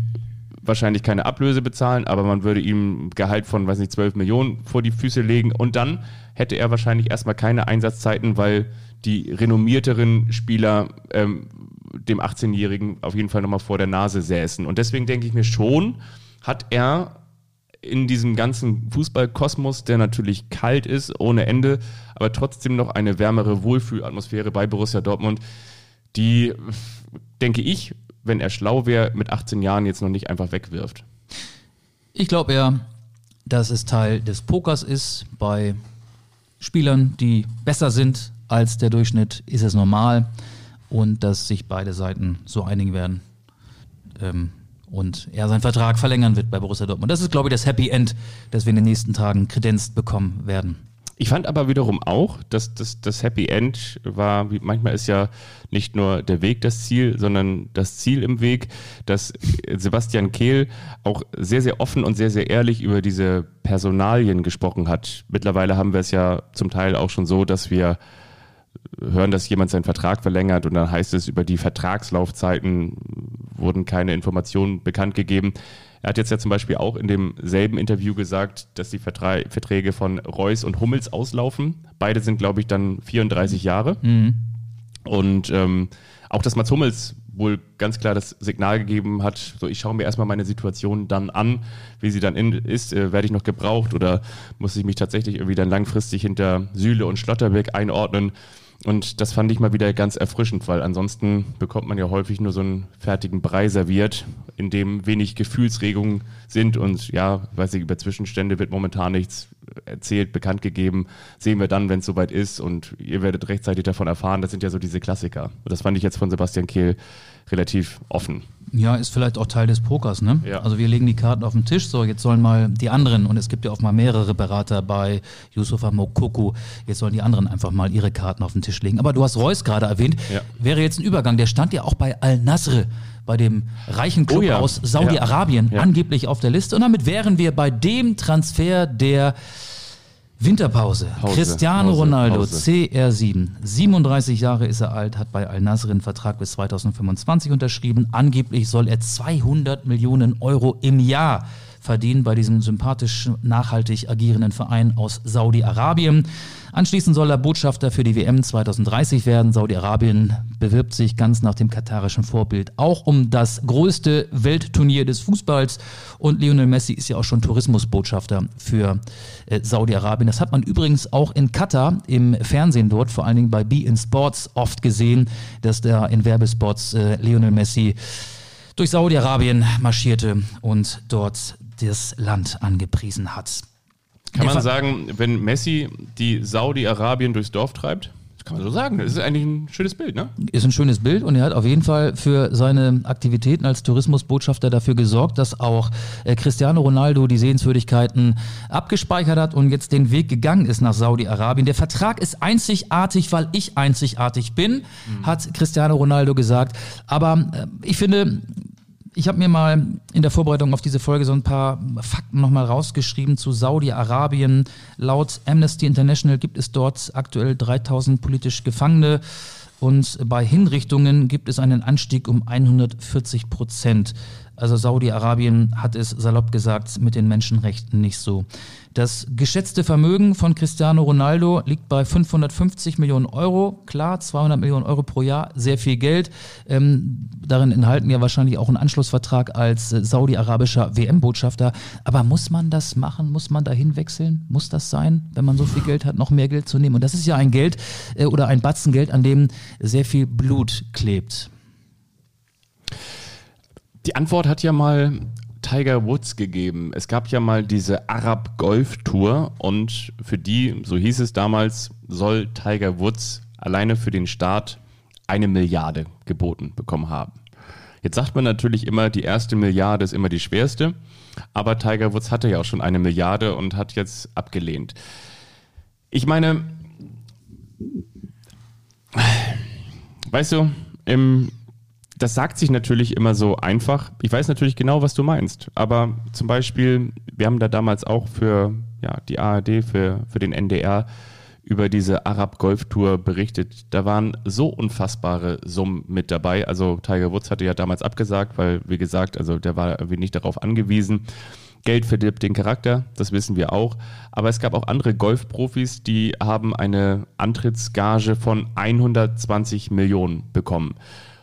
wahrscheinlich keine Ablöse bezahlen, aber man würde ihm Gehalt von, weiß nicht, 12 Millionen vor die Füße legen und dann hätte er wahrscheinlich erstmal keine Einsatzzeiten, weil die renommierteren Spieler ähm, dem 18-Jährigen auf jeden Fall nochmal vor der Nase säßen. Und deswegen denke ich mir schon, hat er in diesem ganzen Fußballkosmos, der natürlich kalt ist, ohne Ende, aber trotzdem noch eine wärmere Wohlfühlatmosphäre bei Borussia Dortmund, die, denke ich, wenn er schlau wäre, mit 18 Jahren jetzt noch nicht einfach wegwirft. Ich glaube eher, dass es Teil des Pokers ist. Bei Spielern, die besser sind als der Durchschnitt, ist es normal und dass sich beide Seiten so einigen werden. Ähm, und er seinen Vertrag verlängern wird bei Borussia Dortmund. Das ist, glaube ich, das Happy End, das wir in den nächsten Tagen kredenzt bekommen werden. Ich fand aber wiederum auch, dass das, das Happy End war, wie manchmal ist ja nicht nur der Weg das Ziel, sondern das Ziel im Weg, dass Sebastian Kehl auch sehr, sehr offen und sehr, sehr ehrlich über diese Personalien gesprochen hat. Mittlerweile haben wir es ja zum Teil auch schon so, dass wir hören, dass jemand seinen Vertrag verlängert und dann heißt es, über die Vertragslaufzeiten wurden keine Informationen bekannt gegeben. Er hat jetzt ja zum Beispiel auch in demselben Interview gesagt, dass die Vertra Verträge von Reus und Hummels auslaufen. Beide sind, glaube ich, dann 34 Jahre. Mhm. Und ähm, auch, dass Mats Hummels wohl ganz klar das Signal gegeben hat, so ich schaue mir erstmal meine Situation dann an, wie sie dann in, ist, äh, werde ich noch gebraucht oder muss ich mich tatsächlich irgendwie dann langfristig hinter Süle und Schlotterbeck einordnen. Und das fand ich mal wieder ganz erfrischend, weil ansonsten bekommt man ja häufig nur so einen fertigen Brei serviert, in dem wenig Gefühlsregungen sind. Und ja, weiß ich, über Zwischenstände wird momentan nichts erzählt, bekannt gegeben. Sehen wir dann, wenn es soweit ist und ihr werdet rechtzeitig davon erfahren. Das sind ja so diese Klassiker. Und das fand ich jetzt von Sebastian Kehl relativ offen. Ja, ist vielleicht auch Teil des Pokers, ne? Ja. Also wir legen die Karten auf den Tisch, so jetzt sollen mal die anderen, und es gibt ja auch mal mehrere Berater bei Yusufa Mokoku, jetzt sollen die anderen einfach mal ihre Karten auf den Tisch legen. Aber du hast Reus gerade erwähnt, ja. wäre jetzt ein Übergang, der stand ja auch bei Al-Nasr, bei dem reichen Club oh ja. aus Saudi-Arabien, angeblich auf der Liste. Und damit wären wir bei dem Transfer, der Winterpause. Pause, Cristiano Pause, Ronaldo, Pause. CR7. 37 Jahre ist er alt, hat bei Al-Nasr einen Vertrag bis 2025 unterschrieben. Angeblich soll er 200 Millionen Euro im Jahr verdienen bei diesem sympathisch nachhaltig agierenden Verein aus Saudi-Arabien. Anschließend soll er Botschafter für die WM 2030 werden. Saudi-Arabien bewirbt sich ganz nach dem katarischen Vorbild auch um das größte Weltturnier des Fußballs. Und Lionel Messi ist ja auch schon Tourismusbotschafter für äh, Saudi-Arabien. Das hat man übrigens auch in Katar im Fernsehen dort, vor allen Dingen bei Be in Sports, oft gesehen, dass da in Werbespots äh, Lionel Messi durch Saudi-Arabien marschierte und dort das Land angepriesen hat. Kann man sagen, wenn Messi die Saudi-Arabien durchs Dorf treibt? Das kann man so sagen. Das ist eigentlich ein schönes Bild, ne? Ist ein schönes Bild und er hat auf jeden Fall für seine Aktivitäten als Tourismusbotschafter dafür gesorgt, dass auch äh, Cristiano Ronaldo die Sehenswürdigkeiten abgespeichert hat und jetzt den Weg gegangen ist nach Saudi-Arabien. Der Vertrag ist einzigartig, weil ich einzigartig bin, mhm. hat Cristiano Ronaldo gesagt. Aber äh, ich finde, ich habe mir mal in der Vorbereitung auf diese Folge so ein paar Fakten nochmal rausgeschrieben zu Saudi-Arabien. Laut Amnesty International gibt es dort aktuell 3000 politisch Gefangene und bei Hinrichtungen gibt es einen Anstieg um 140 Prozent. Also Saudi-Arabien hat es salopp gesagt mit den Menschenrechten nicht so. Das geschätzte Vermögen von Cristiano Ronaldo liegt bei 550 Millionen Euro. Klar, 200 Millionen Euro pro Jahr, sehr viel Geld. Ähm, darin enthalten ja wahrscheinlich auch einen Anschlussvertrag als äh, saudi-arabischer WM-Botschafter. Aber muss man das machen? Muss man dahin wechseln? Muss das sein, wenn man so viel Geld hat, noch mehr Geld zu nehmen? Und das ist ja ein Geld äh, oder ein Batzen Geld, an dem sehr viel Blut klebt. Die Antwort hat ja mal Tiger Woods gegeben. Es gab ja mal diese Arab Golf Tour und für die, so hieß es damals, soll Tiger Woods alleine für den Start eine Milliarde geboten bekommen haben. Jetzt sagt man natürlich immer, die erste Milliarde ist immer die schwerste, aber Tiger Woods hatte ja auch schon eine Milliarde und hat jetzt abgelehnt. Ich meine, weißt du, im das sagt sich natürlich immer so einfach. Ich weiß natürlich genau, was du meinst. Aber zum Beispiel, wir haben da damals auch für ja, die ARD, für, für den NDR über diese Arab-Golf-Tour berichtet. Da waren so unfassbare Summen mit dabei. Also Tiger Woods hatte ja damals abgesagt, weil, wie gesagt, also der war irgendwie nicht darauf angewiesen. Geld verdirbt den Charakter, das wissen wir auch. Aber es gab auch andere Golfprofis, die haben eine Antrittsgage von 120 Millionen bekommen.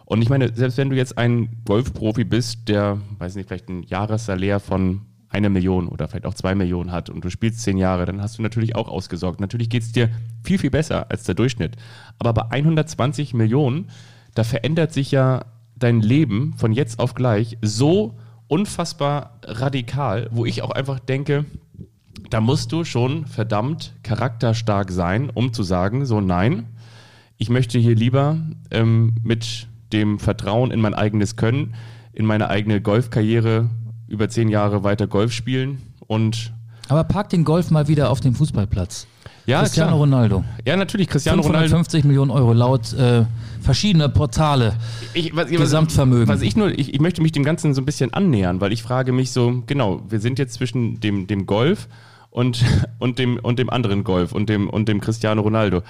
Und ich meine, selbst wenn du jetzt ein Golfprofi bist, der, weiß nicht, vielleicht ein Jahressalär von einer Million oder vielleicht auch zwei Millionen hat und du spielst zehn Jahre, dann hast du natürlich auch ausgesorgt. Natürlich geht es dir viel, viel besser als der Durchschnitt. Aber bei 120 Millionen, da verändert sich ja dein Leben von jetzt auf gleich so unfassbar radikal, wo ich auch einfach denke, da musst du schon verdammt charakterstark sein, um zu sagen, so nein, ich möchte hier lieber ähm, mit dem Vertrauen in mein eigenes Können, in meine eigene Golfkarriere über zehn Jahre weiter Golf spielen und. Aber park den Golf mal wieder auf dem Fußballplatz. Ja, Cristiano klar. Ronaldo. Ja, natürlich, Cristiano 550 Ronaldo. Millionen Euro laut äh, verschiedener Portale. Ich, was, Gesamtvermögen. Was ich nur, ich, ich möchte mich dem Ganzen so ein bisschen annähern, weil ich frage mich so, genau, wir sind jetzt zwischen dem, dem Golf und, *laughs* und, dem, und dem anderen Golf und dem, und dem Cristiano Ronaldo.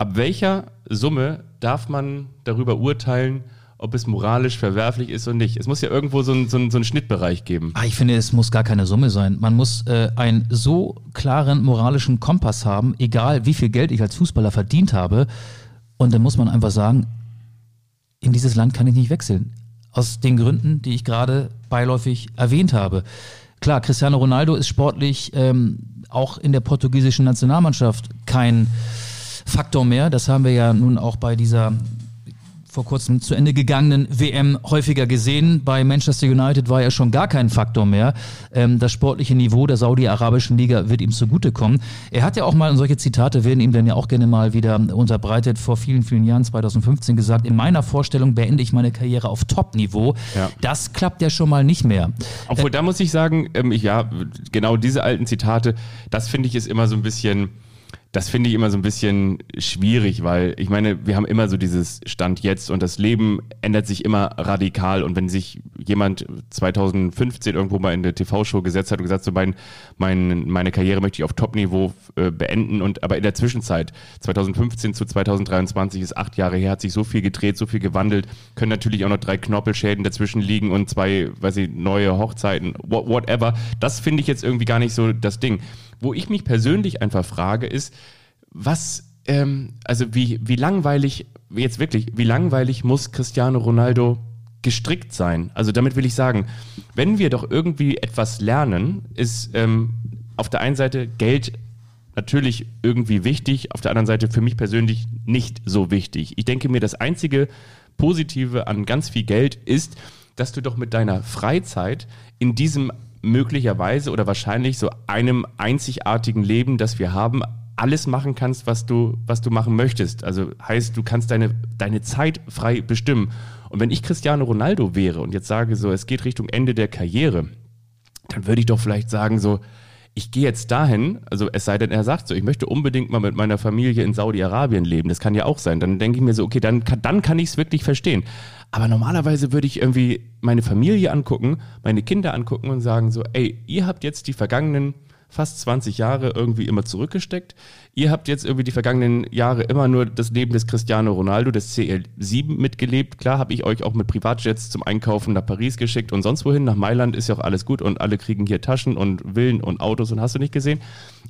Ab welcher Summe darf man darüber urteilen, ob es moralisch verwerflich ist oder nicht. Es muss ja irgendwo so, ein, so, so einen Schnittbereich geben. Ah, ich finde, es muss gar keine Summe sein. Man muss äh, einen so klaren moralischen Kompass haben, egal wie viel Geld ich als Fußballer verdient habe. Und dann muss man einfach sagen, in dieses Land kann ich nicht wechseln. Aus den Gründen, die ich gerade beiläufig erwähnt habe. Klar, Cristiano Ronaldo ist sportlich ähm, auch in der portugiesischen Nationalmannschaft kein Faktor mehr. Das haben wir ja nun auch bei dieser vor kurzem zu Ende gegangenen WM häufiger gesehen. Bei Manchester United war er schon gar kein Faktor mehr. Ähm, das sportliche Niveau der saudi-arabischen Liga wird ihm zugutekommen. Er hat ja auch mal, und solche Zitate werden ihm dann ja auch gerne mal wieder unterbreitet, vor vielen, vielen Jahren, 2015 gesagt, in meiner Vorstellung beende ich meine Karriere auf Top-Niveau. Ja. Das klappt ja schon mal nicht mehr. Obwohl, da muss ich sagen, ähm, ja, genau diese alten Zitate, das finde ich ist immer so ein bisschen das finde ich immer so ein bisschen schwierig, weil ich meine, wir haben immer so dieses Stand jetzt und das Leben ändert sich immer radikal und wenn sich jemand 2015 irgendwo mal in der TV-Show gesetzt hat und gesagt, so mein, mein, meine Karriere möchte ich auf Top-Niveau äh, beenden und aber in der Zwischenzeit 2015 zu 2023 ist acht Jahre her, hat sich so viel gedreht, so viel gewandelt, können natürlich auch noch drei Knorpelschäden dazwischen liegen und zwei, weiß ich, neue Hochzeiten, whatever. Das finde ich jetzt irgendwie gar nicht so das Ding. Wo ich mich persönlich einfach frage, ist, was, ähm, also wie, wie langweilig, jetzt wirklich, wie langweilig muss Cristiano Ronaldo gestrickt sein? Also damit will ich sagen, wenn wir doch irgendwie etwas lernen, ist ähm, auf der einen Seite Geld natürlich irgendwie wichtig, auf der anderen Seite für mich persönlich nicht so wichtig. Ich denke mir, das einzige Positive an ganz viel Geld ist, dass du doch mit deiner Freizeit in diesem möglicherweise oder wahrscheinlich so einem einzigartigen Leben, das wir haben, alles machen kannst, was du, was du machen möchtest. Also heißt, du kannst deine, deine Zeit frei bestimmen. Und wenn ich Cristiano Ronaldo wäre und jetzt sage so, es geht Richtung Ende der Karriere, dann würde ich doch vielleicht sagen so, ich gehe jetzt dahin, also es sei denn, er sagt so, ich möchte unbedingt mal mit meiner Familie in Saudi-Arabien leben. Das kann ja auch sein. Dann denke ich mir so, okay, dann kann, dann kann ich es wirklich verstehen. Aber normalerweise würde ich irgendwie meine Familie angucken, meine Kinder angucken und sagen so, ey, ihr habt jetzt die vergangenen fast 20 Jahre irgendwie immer zurückgesteckt. Ihr habt jetzt irgendwie die vergangenen Jahre immer nur das Leben des Cristiano Ronaldo, des CL7 mitgelebt. Klar habe ich euch auch mit Privatjets zum Einkaufen nach Paris geschickt und sonst wohin. Nach Mailand ist ja auch alles gut und alle kriegen hier Taschen und Villen und Autos und hast du nicht gesehen.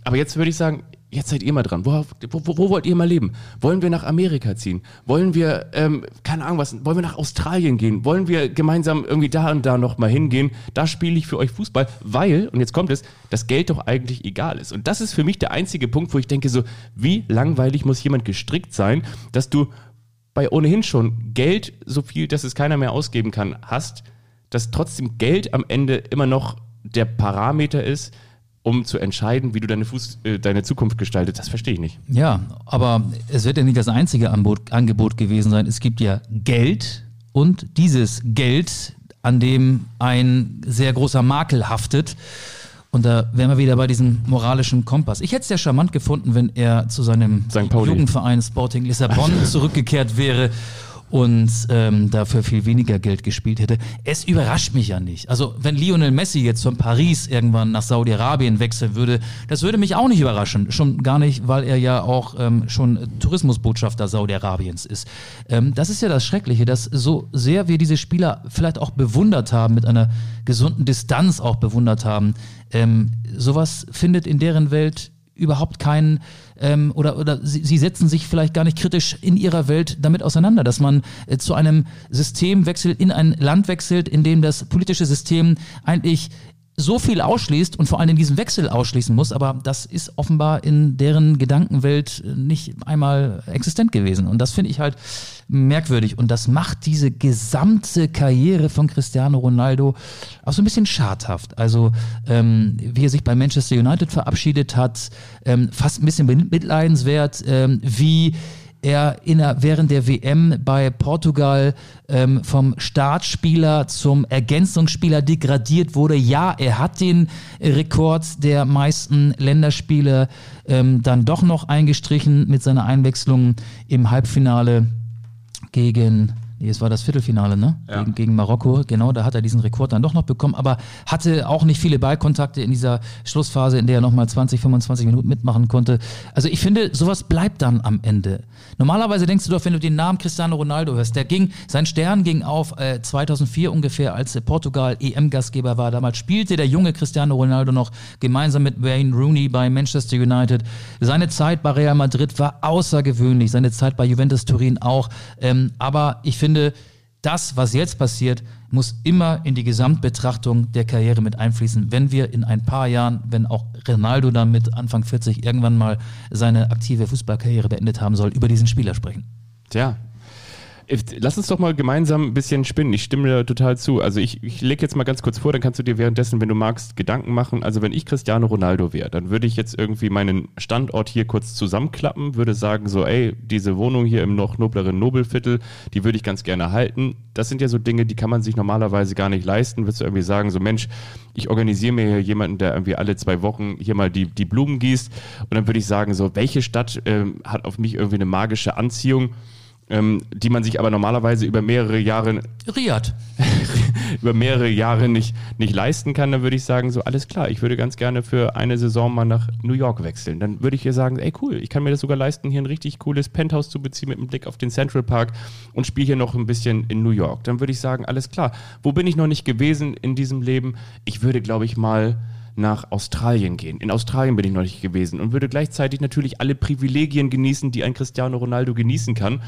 Aber jetzt würde ich sagen, jetzt seid ihr mal dran. Wo, wo, wo, wollt ihr mal leben? Wollen wir nach Amerika ziehen? Wollen wir, ähm, keine Ahnung was, wollen wir nach Australien gehen? Wollen wir gemeinsam irgendwie da und da noch mal hingehen? Da spiele ich für euch Fußball, weil, und jetzt kommt es, das Geld doch eigentlich egal ist. Und das ist für mich der einzige Punkt, wo ich denke so, wie langweilig muss jemand gestrickt sein, dass du bei ohnehin schon Geld, so viel, dass es keiner mehr ausgeben kann, hast, dass trotzdem Geld am Ende immer noch der Parameter ist, um zu entscheiden, wie du deine, Fuß, äh, deine Zukunft gestaltet. Das verstehe ich nicht. Ja, aber es wird ja nicht das einzige Angebot, Angebot gewesen sein. Es gibt ja Geld und dieses Geld, an dem ein sehr großer Makel haftet. Und da wären wir wieder bei diesem moralischen Kompass. Ich hätte es ja charmant gefunden, wenn er zu seinem. Jugendverein Sporting Lissabon *laughs* zurückgekehrt wäre und ähm, dafür viel weniger Geld gespielt hätte. Es überrascht mich ja nicht. Also wenn Lionel Messi jetzt von Paris irgendwann nach Saudi-Arabien wechseln würde, das würde mich auch nicht überraschen. Schon gar nicht, weil er ja auch ähm, schon Tourismusbotschafter Saudi-Arabiens ist. Ähm, das ist ja das Schreckliche, dass so sehr wir diese Spieler vielleicht auch bewundert haben, mit einer gesunden Distanz auch bewundert haben, ähm, sowas findet in deren Welt überhaupt keinen ähm, oder, oder sie, sie setzen sich vielleicht gar nicht kritisch in ihrer Welt damit auseinander, dass man äh, zu einem System wechselt, in ein Land wechselt, in dem das politische System eigentlich so viel ausschließt und vor allem diesen Wechsel ausschließen muss, aber das ist offenbar in deren Gedankenwelt nicht einmal existent gewesen. Und das finde ich halt merkwürdig. Und das macht diese gesamte Karriere von Cristiano Ronaldo auch so ein bisschen schadhaft. Also ähm, wie er sich bei Manchester United verabschiedet hat, ähm, fast ein bisschen mitleidenswert, ähm, wie er in der, während der WM bei Portugal ähm, vom Startspieler zum Ergänzungsspieler degradiert wurde. Ja, er hat den Rekord der meisten Länderspiele ähm, dann doch noch eingestrichen mit seiner Einwechslung im Halbfinale gegen Nee, es war das Viertelfinale, ne? Ja. Gegen, gegen Marokko, genau, da hat er diesen Rekord dann doch noch bekommen, aber hatte auch nicht viele Ballkontakte in dieser Schlussphase, in der er nochmal 20, 25 Minuten mitmachen konnte. Also ich finde, sowas bleibt dann am Ende. Normalerweise denkst du doch, wenn du den Namen Cristiano Ronaldo hörst, der ging, sein Stern ging auf äh, 2004 ungefähr, als Portugal EM-Gastgeber war. Damals spielte der junge Cristiano Ronaldo noch gemeinsam mit Wayne Rooney bei Manchester United. Seine Zeit bei Real Madrid war außergewöhnlich, seine Zeit bei Juventus Turin auch. Ähm, aber ich finde, finde, das, was jetzt passiert, muss immer in die Gesamtbetrachtung der Karriere mit einfließen. Wenn wir in ein paar Jahren, wenn auch Ronaldo dann mit Anfang 40 irgendwann mal seine aktive Fußballkarriere beendet haben soll, über diesen Spieler sprechen. Tja, Lass uns doch mal gemeinsam ein bisschen spinnen. Ich stimme dir total zu. Also ich, ich lege jetzt mal ganz kurz vor, dann kannst du dir währenddessen, wenn du magst, Gedanken machen. Also wenn ich Cristiano Ronaldo wäre, dann würde ich jetzt irgendwie meinen Standort hier kurz zusammenklappen, würde sagen so, ey, diese Wohnung hier im noch nobleren Nobelviertel, die würde ich ganz gerne halten. Das sind ja so Dinge, die kann man sich normalerweise gar nicht leisten. Würdest du irgendwie sagen, so Mensch, ich organisiere mir hier jemanden, der irgendwie alle zwei Wochen hier mal die, die Blumen gießt. Und dann würde ich sagen so, welche Stadt ähm, hat auf mich irgendwie eine magische Anziehung? Ähm, die man sich aber normalerweise über mehrere Jahre Riyadh. *laughs* über mehrere Jahre nicht, nicht leisten kann, dann würde ich sagen, so alles klar, ich würde ganz gerne für eine Saison mal nach New York wechseln. Dann würde ich hier sagen, ey cool, ich kann mir das sogar leisten, hier ein richtig cooles Penthouse zu beziehen mit einem Blick auf den Central Park und spiele hier noch ein bisschen in New York. Dann würde ich sagen, alles klar, wo bin ich noch nicht gewesen in diesem Leben? Ich würde, glaube ich, mal nach Australien gehen. In Australien bin ich noch nicht gewesen und würde gleichzeitig natürlich alle Privilegien genießen, die ein Cristiano Ronaldo genießen kann.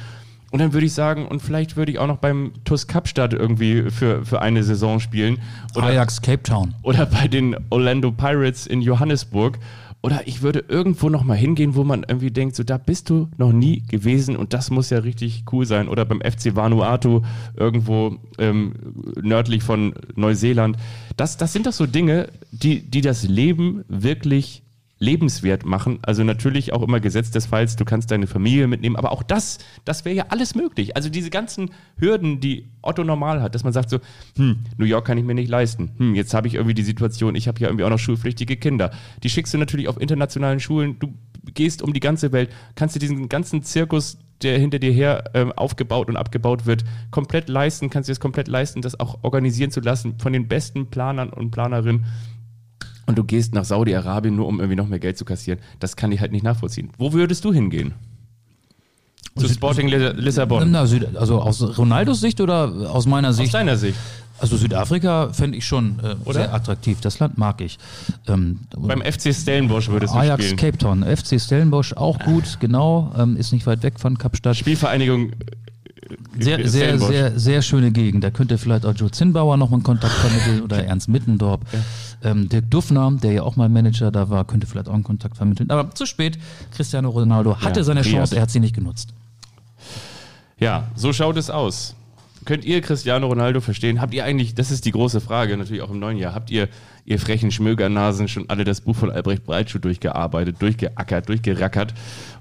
Und dann würde ich sagen, und vielleicht würde ich auch noch beim TuS Kapstadt irgendwie für, für eine Saison spielen. Oder, Ajax Cape Town. Oder bei den Orlando Pirates in Johannesburg. Oder ich würde irgendwo noch mal hingehen, wo man irgendwie denkt, so da bist du noch nie gewesen und das muss ja richtig cool sein. Oder beim FC Vanuatu irgendwo ähm, nördlich von Neuseeland. Das, das sind doch so Dinge, die, die das Leben wirklich lebenswert machen. Also natürlich auch immer Gesetz des Falls, du kannst deine Familie mitnehmen, aber auch das, das wäre ja alles möglich. Also diese ganzen Hürden, die Otto normal hat, dass man sagt so, hm, New York kann ich mir nicht leisten. Hm, jetzt habe ich irgendwie die Situation, ich habe ja irgendwie auch noch schulpflichtige Kinder. Die schickst du natürlich auf internationalen Schulen, du gehst um die ganze Welt, kannst du diesen ganzen Zirkus der hinter dir her äh, aufgebaut und abgebaut wird, komplett leisten, kannst du es komplett leisten, das auch organisieren zu lassen von den besten Planern und Planerinnen und du gehst nach Saudi-Arabien nur, um irgendwie noch mehr Geld zu kassieren. Das kann ich halt nicht nachvollziehen. Wo würdest du hingehen? Zu Sporting Lissabon. also aus Ronaldos Sicht oder aus meiner Sicht? Aus deiner Sicht. Also Südafrika fände ich schon äh, sehr attraktiv. Das Land mag ich. Ähm, Beim FC Stellenbosch würdest du Ajax spielen. Cape Town. FC Stellenbosch auch gut, genau. Ähm, ist nicht weit weg von Kapstadt. Spielvereinigung sehr, sehr, sehr, sehr schöne Gegend. Da könnte vielleicht auch Joe Zinnbauer noch einen Kontakt vermitteln oder Ernst Mittendorp. Ja. Ähm, Dirk Duffner, der ja auch mal Manager da war, könnte vielleicht auch einen Kontakt vermitteln. Aber zu spät. Cristiano Ronaldo hatte ja, seine Chance, er hat sie nicht genutzt. Ja, so schaut es aus. Könnt ihr Cristiano Ronaldo verstehen? Habt ihr eigentlich, das ist die große Frage, natürlich auch im neuen Jahr, habt ihr, ihr frechen Schmögernasen, schon alle das Buch von Albrecht Breitschuh durchgearbeitet, durchgeackert, durchgerackert?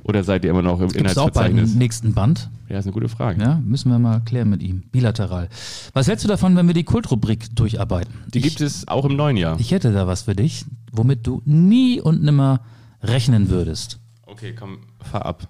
Oder seid ihr immer noch im Gibt's Inhaltsverzeichnis? auch beim nächsten Band? Ja, ist eine gute Frage. Ja, müssen wir mal klären mit ihm, bilateral. Was hältst du davon, wenn wir die Kultrubrik durcharbeiten? Die ich, gibt es auch im neuen Jahr. Ich hätte da was für dich, womit du nie und nimmer rechnen würdest. Okay, komm, fahr ab.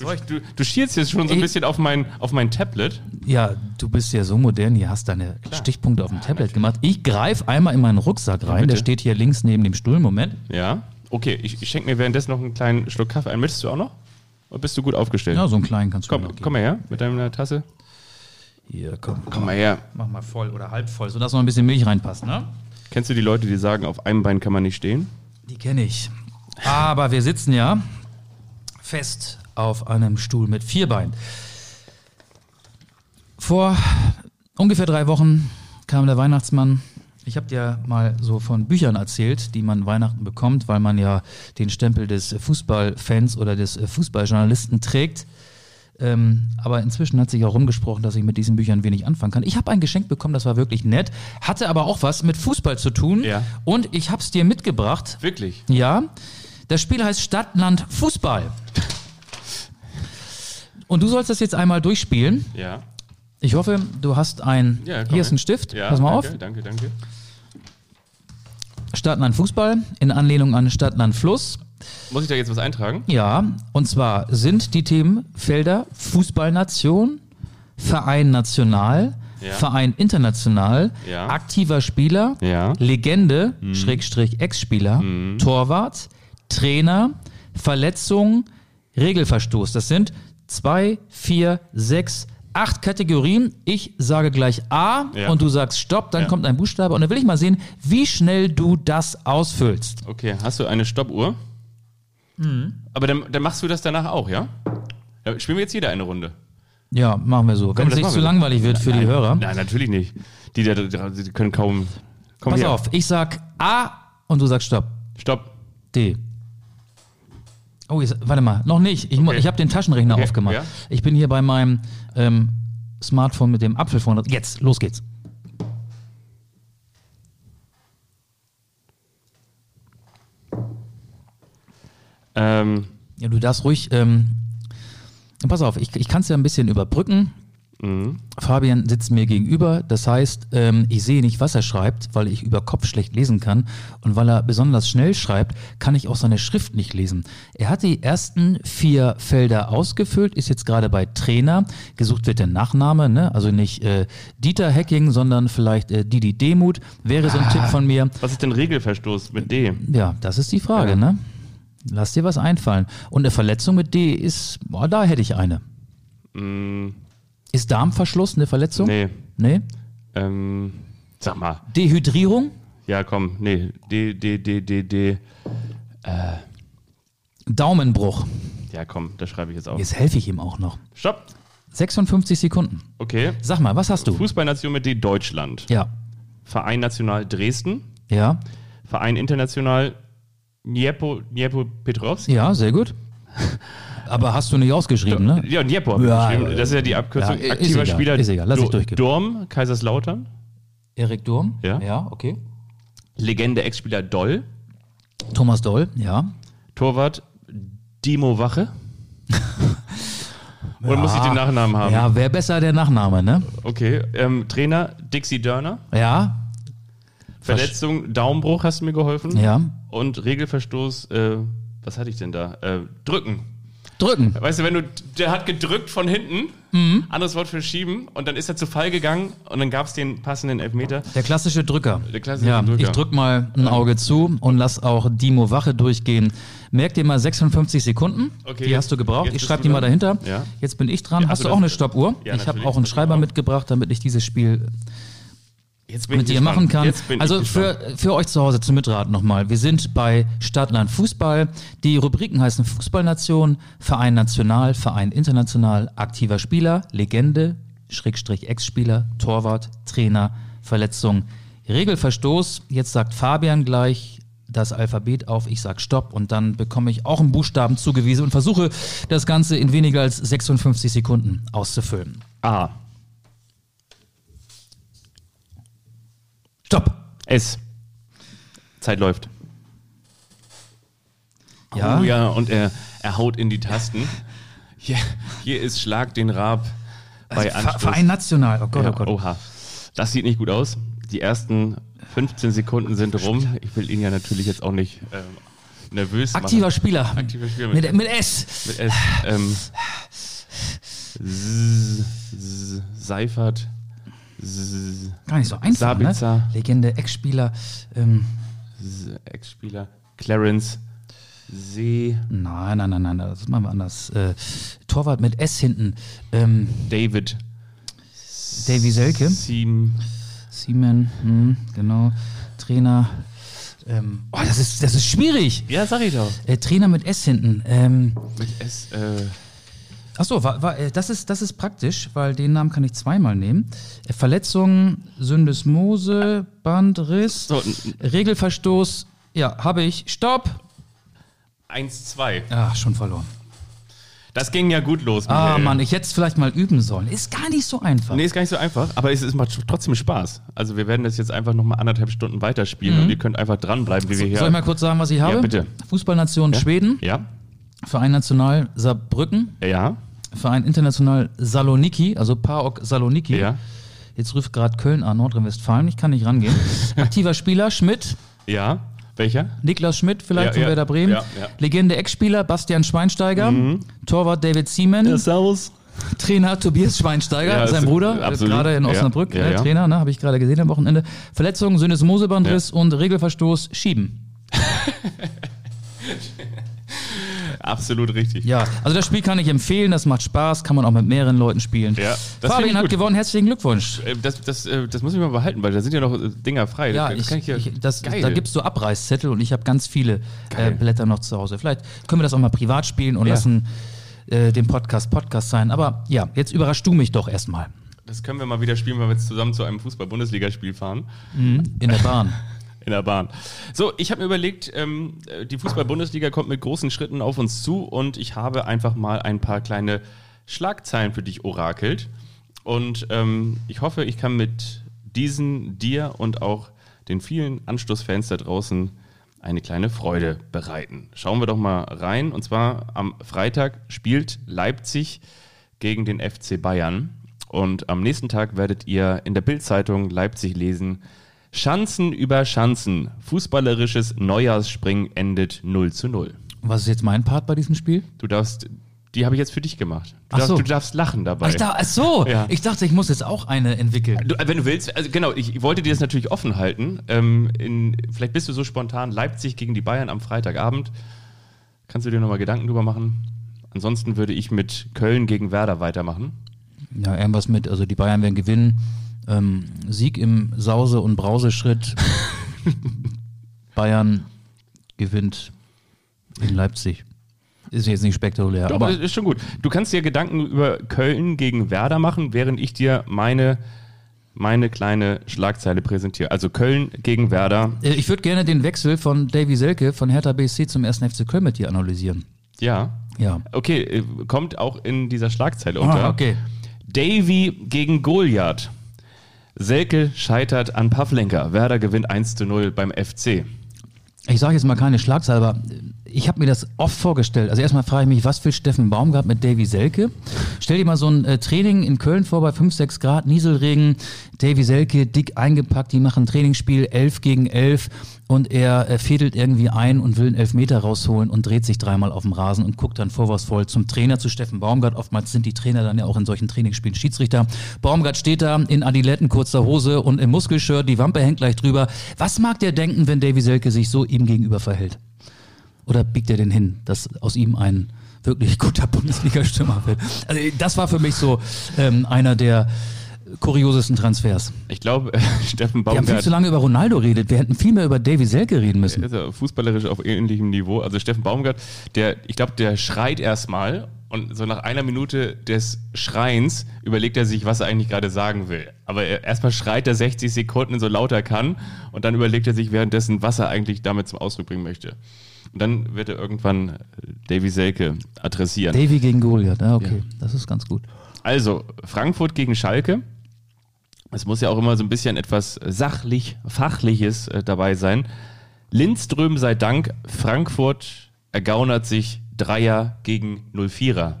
Du, du schielst jetzt schon so ein bisschen auf mein, auf mein Tablet. Ja, du bist ja so modern, hier hast deine Stichpunkte auf dem Tablet gemacht. Ich greife einmal in meinen Rucksack rein, der steht hier links neben dem Stuhl. Moment. Ja. Okay, ich, ich schenke mir währenddessen noch einen kleinen Schluck Kaffee ein. Möchtest du auch noch? Oder bist du gut aufgestellt? Ja, so einen kleinen kannst du Komm, komm mal her mit deiner Tasse. Hier, komm, Komm mal her. Mach mal voll oder halb voll, sodass noch ein bisschen Milch reinpasst, ne? Kennst du die Leute, die sagen, auf einem Bein kann man nicht stehen? Die kenne ich. Aber wir sitzen ja fest auf einem Stuhl mit vier Beinen. Vor ungefähr drei Wochen kam der Weihnachtsmann. Ich habe dir mal so von Büchern erzählt, die man Weihnachten bekommt, weil man ja den Stempel des Fußballfans oder des Fußballjournalisten trägt. Ähm, aber inzwischen hat sich auch rumgesprochen, dass ich mit diesen Büchern wenig anfangen kann. Ich habe ein Geschenk bekommen, das war wirklich nett, hatte aber auch was mit Fußball zu tun. Ja. Und ich habe es dir mitgebracht. Wirklich? Ja, das Spiel heißt Stadt, Land, Fußball. Und du sollst das jetzt einmal durchspielen. Ja. Ich hoffe, du hast ein. ja hier ist ein Stift. Ja, Pass mal danke, auf. Danke, danke. Stadt, Land, Fußball in Anlehnung an Stadt, Land, Fluss. Muss ich da jetzt was eintragen? Ja, und zwar sind die Themenfelder Fußballnation, Verein National, Ja. Verein International, Ja. aktiver Spieler, Ja. Legende, Schrägstrich Ex-Spieler, Torwart, Trainer, Verletzung, Regelverstoß. Das sind zwei, vier, sechs, acht Kategorien. Ich sage gleich A Ja. und du sagst Stopp, dann Ja. kommt ein Buchstabe und dann will ich mal sehen, wie schnell du das ausfüllst. Okay, hast du eine Stoppuhr? Mhm. Aber dann, dann machst du das danach auch, ja? ja? Spielen wir jetzt jeder eine Runde? Ja, machen wir so. Wenn es nicht zu wir. langweilig wird für die Nein, Hörer. Nein, natürlich nicht. Die, die, die, die können kaum. Pass her. auf, ich sag A und du sagst Stopp. Stopp. D. Oh, jetzt, warte mal, noch nicht. Ich, Okay. ich habe den Taschenrechner Okay, aufgemacht. ja. Ich bin hier bei meinem ähm, Smartphone mit dem Apfel vorne. Jetzt, los geht's. Ähm, Ja, du darfst ruhig. Ähm, pass auf, ich, ich kann es ja ein bisschen überbrücken. Mhm. Fabian sitzt mir gegenüber. Das heißt, ähm, ich sehe nicht, was er schreibt, weil ich über Kopf schlecht lesen kann. Und weil er besonders schnell schreibt, kann ich auch seine Schrift nicht lesen. Er hat die ersten vier Felder ausgefüllt, ist jetzt gerade bei Trainer. Gesucht wird der Nachname, ne? also nicht äh, Dieter Hecking, sondern vielleicht äh, Didi Demuth. Wäre so ein Tipp von mir. was ist denn Regelverstoß mit D? Ja, das ist die Frage, Ja. ne? Lass dir was einfallen. Und eine Verletzung mit D ist, boah, da hätte ich eine. Mm, Ist Darmverschluss eine Verletzung? nee. Nee? Ähm, sag mal. Dehydrierung? Ja, komm. Nee. D, D, D, D, D. Daumenbruch. Ja, komm. Das schreibe ich jetzt auf. Jetzt helfe ich ihm auch noch. Stopp. 56 Sekunden. Okay. Sag mal, was hast du? Fußballnation mit D Deutschland. Ja. Verein National Dresden. Ja. Verein International Dniepo, Dniepo Petrovsk. Ja, sehr gut. *laughs* Aber hast du nicht ausgeschrieben, ne? Ja, Dniepo habe ich Ja, geschrieben. Das ist ja die Abkürzung. ja, ist Aktiver egal, Spieler ist egal, lass ich Do- durchgehen. Durm, Kaiserslautern. Erik Durm? Ja. Ja, okay. Legende Ex-Spieler Doll. Thomas Doll? Ja. Torwart Dimo Wache. *laughs* Oder muss ich den Nachnamen haben? Ja, wäre besser der Nachname, ne? Okay. Ähm, Trainer Dixie Dörner. Ja. Verletzung Daumenbruch hast du mir geholfen. Ja. Und Regelverstoß, äh, was hatte ich denn da? Äh, drücken. Drücken. Weißt du, wenn du, der hat gedrückt von hinten, Mhm. anderes Wort für schieben, und dann ist er zu Fall gegangen und dann gab es den passenden Elfmeter. Der klassische Drücker. Der klassische ja, Drücker. Ich drück mal ein Auge zu und lass auch Dimo Wache durchgehen. Merk dir mal 56 Sekunden. Okay, die jetzt- hast du gebraucht. ich schreibe du die mal dahinter. Ja. Jetzt bin ich dran. Ja, hast du also auch eine Stoppuhr? Ja, ich habe auch einen Schreiber Genau. mitgebracht, damit ich dieses Spiel Jetzt bin mit ich dir machen kann. Also für, für euch zu Hause zum Mitraten nochmal. Wir sind bei Stadtland Fußball. Die Rubriken heißen Fußballnation, Verein National, Verein International, aktiver Spieler, Legende, Schrägstrich Ex-Spieler, Torwart, Trainer, Verletzung, Regelverstoß. Jetzt sagt Fabian gleich das Alphabet auf, ich sag Stopp und dann bekomme ich auch einen Buchstaben zugewiesen und versuche das Ganze in weniger als 56 Sekunden auszufüllen. A. Stopp! S. Zeit läuft. Ja, Oh ja, und er, er haut in die Tasten. Hier, hier ist Schlag den Rab bei Also Anstoß. Verein National, oh Gott, Ja, oh Gott. Oha. Das sieht nicht gut aus. Die ersten 15 Sekunden sind rum. Ich will ihn ja natürlich jetzt auch nicht ähm, nervös Aktiver machen. Spieler. Aktiver Spieler mit, Mit, mit S. mit S. Ähm, Seifert. Gar nicht so einfach, ne? Sabitzer. Legende, Ex-Spieler. Ähm, Ex-Spieler. Clarence. See. nein, nein, nein, nein, das machen wir anders. Äh, Torwart mit S hinten. Ähm, David. Davy Selke. Siem. Siemen, hm, genau. Trainer. Ähm, oh, das ist, das ist schwierig. Ja, sag ich doch. Äh, Trainer mit S hinten. Ähm, Mit S. Äh, Achso, äh, das, ist, das ist praktisch, weil den Namen kann ich zweimal nehmen. Äh, Verletzung, Syndesmose, Bandriss, so, Regelverstoß. Ja, habe ich. Stopp! 1, 2. Ah, schon verloren. Das ging ja gut los. Ah, Michael. Mann, ich hätte es vielleicht mal üben sollen. Ist gar nicht so einfach. Nee, ist gar nicht so einfach, aber es ist macht trotzdem Spaß. Also wir werden das jetzt einfach nochmal anderthalb Stunden weiterspielen und ihr könnt einfach dranbleiben, wie wir hier. Mhm. Soll ich mal kurz sagen, was ich habe? bitte. Fußballnation Schweden, ja, Verein National Saarbrücken, ja, Verein International Saloniki, also PAOK Saloniki. ja, Jetzt ruft gerade Köln an, Nordrhein-Westfalen, ich kann nicht rangehen. *laughs* Aktiver Spieler Schmidt, ja. Welcher? Niklas Schmidt vielleicht Ja, von ja, Werder Bremen. ja, ja. Legende Ex-Spieler Bastian Schweinsteiger. Torwart David Siemen. Servus. Trainer Tobias Schweinsteiger, Ja, sein Bruder, absolut. gerade in Ja, Osnabrück, ja, äh, ja. Trainer, ne, habe ich gerade gesehen am Wochenende. Verletzung, Syndesmosebandriss und Regelverstoß schieben. *laughs* Absolut richtig. Ja, also das Spiel kann ich empfehlen, das macht Spaß, kann man auch mit mehreren Leuten spielen. Ja, das Fabian hat gewonnen, herzlichen Glückwunsch. Äh, Das, das, äh, das muss ich mal behalten, weil da sind ja noch äh, Dinger frei. Ja, das, ich, kann ich das, da gibst du Abreißzettel und ich habe ganz viele äh. Blätter noch zu Hause. Vielleicht können wir das auch mal privat spielen und Ja. lassen äh, den Podcast Podcast sein. Aber ja, jetzt überraschst du mich doch erstmal das können wir mal wieder spielen, wenn wir jetzt zusammen zu einem Fußball-Bundesligaspiel fahren. in der Bahn. *laughs* In der Bahn. So, ich habe mir überlegt, ähm, äh, die Fußball-Bundesliga kommt mit großen Schritten auf uns zu und ich habe einfach mal ein paar kleine Schlagzeilen für dich orakelt. Und ähm, ich hoffe, ich kann mit diesen dir und auch den vielen Anstoßfans da draußen eine kleine Freude bereiten. Schauen wir doch mal rein. Und zwar am Freitag spielt Leipzig gegen den FC Bayern. Und am nächsten Tag werdet ihr in der Bildzeitung Leipzig lesen, Schanzen über Schanzen. Fußballerisches Neujahrsspringen endet 0 zu 0. Was ist jetzt mein Part bei diesem Spiel? Du darfst, die habe ich jetzt für dich gemacht. Du, darfst, so. du darfst lachen dabei. Ach, ich dachte, ach so, Ja. ich dachte, ich muss jetzt auch eine entwickeln. Du, äh, wenn du willst, also genau, ich wollte dir das natürlich offen halten. Ähm, in, vielleicht bist du so spontan, Leipzig gegen die Bayern am Freitagabend. Kannst du dir nochmal Gedanken drüber machen? Ansonsten würde ich mit Köln gegen Werder weitermachen. Ja, irgendwas mit, also die Bayern werden gewinnen. Ähm, Sieg im Sause- und Brauseschritt. *laughs* Bayern gewinnt in Leipzig. Ist jetzt nicht spektakulär, Doch, aber ist schon gut. Du kannst dir Gedanken über Köln gegen Werder machen, während ich dir meine, meine kleine Schlagzeile präsentiere. Also Köln gegen Werder. äh, ich würde gerne den Wechsel von Davy Selke von Hertha BSC zum 1. FC Köln mit dir analysieren. Ja. Ja. Okay, äh, kommt auch in dieser Schlagzeile unter. Ah, okay. Davy gegen Goliath. Selke scheitert an Pavlenka. Werder gewinnt 1 zu 0 beim FC. Ich sage jetzt mal keine Schlagzeile, aber ich habe mir das oft vorgestellt. Also erstmal frage ich mich, was will Steffen Baumgart mit Davy Selke? Stell dir mal so ein äh, Training in Köln vor bei 5, 6 Grad, Nieselregen, Davy Selke dick eingepackt, die machen Trainingsspiel 11 gegen 11 und er äh, fädelt irgendwie ein und will einen Elfmeter rausholen und dreht sich dreimal auf dem Rasen und guckt dann vorwurfsvoll zum Trainer, zu Steffen Baumgart. Oftmals sind die Trainer dann ja auch in solchen Trainingsspielen Schiedsrichter. Baumgart steht da in Adiletten, kurzer Hose und im Muskelshirt, die Wampe hängt gleich drüber. Was mag der denken, wenn Davy Selke sich so ihm gegenüber verhält? Oder biegt er denn hin, dass aus ihm ein wirklich guter Bundesliga-Stürmer wird? Also das war für mich so ähm, einer der kuriosesten Transfers. Ich glaube, *laughs* Steffen Wir haben viel Baumgart zu lange über Ronaldo redet. Wir hätten viel mehr über Davy Selke reden müssen. ist ja fußballerisch auf ähnlichem Niveau. Also Steffen Baumgart, der, ich glaube, der schreit erstmal Und so nach einer Minute des Schreins überlegt er sich, was er eigentlich gerade sagen will. Aber er, erstmal schreit er 60 Sekunden so laut er kann und dann überlegt er sich währenddessen, was er eigentlich damit zum Ausdruck bringen möchte. Und dann wird er irgendwann Davy Selke adressieren. Davy gegen Goliath, ja, okay. Das ist ganz gut. Also, Frankfurt gegen Schalke. Es muss ja auch immer so ein bisschen etwas sachlich, fachliches äh, dabei sein. Lindström sei Dank, Frankfurt ergaunert sich Dreier gegen 04er.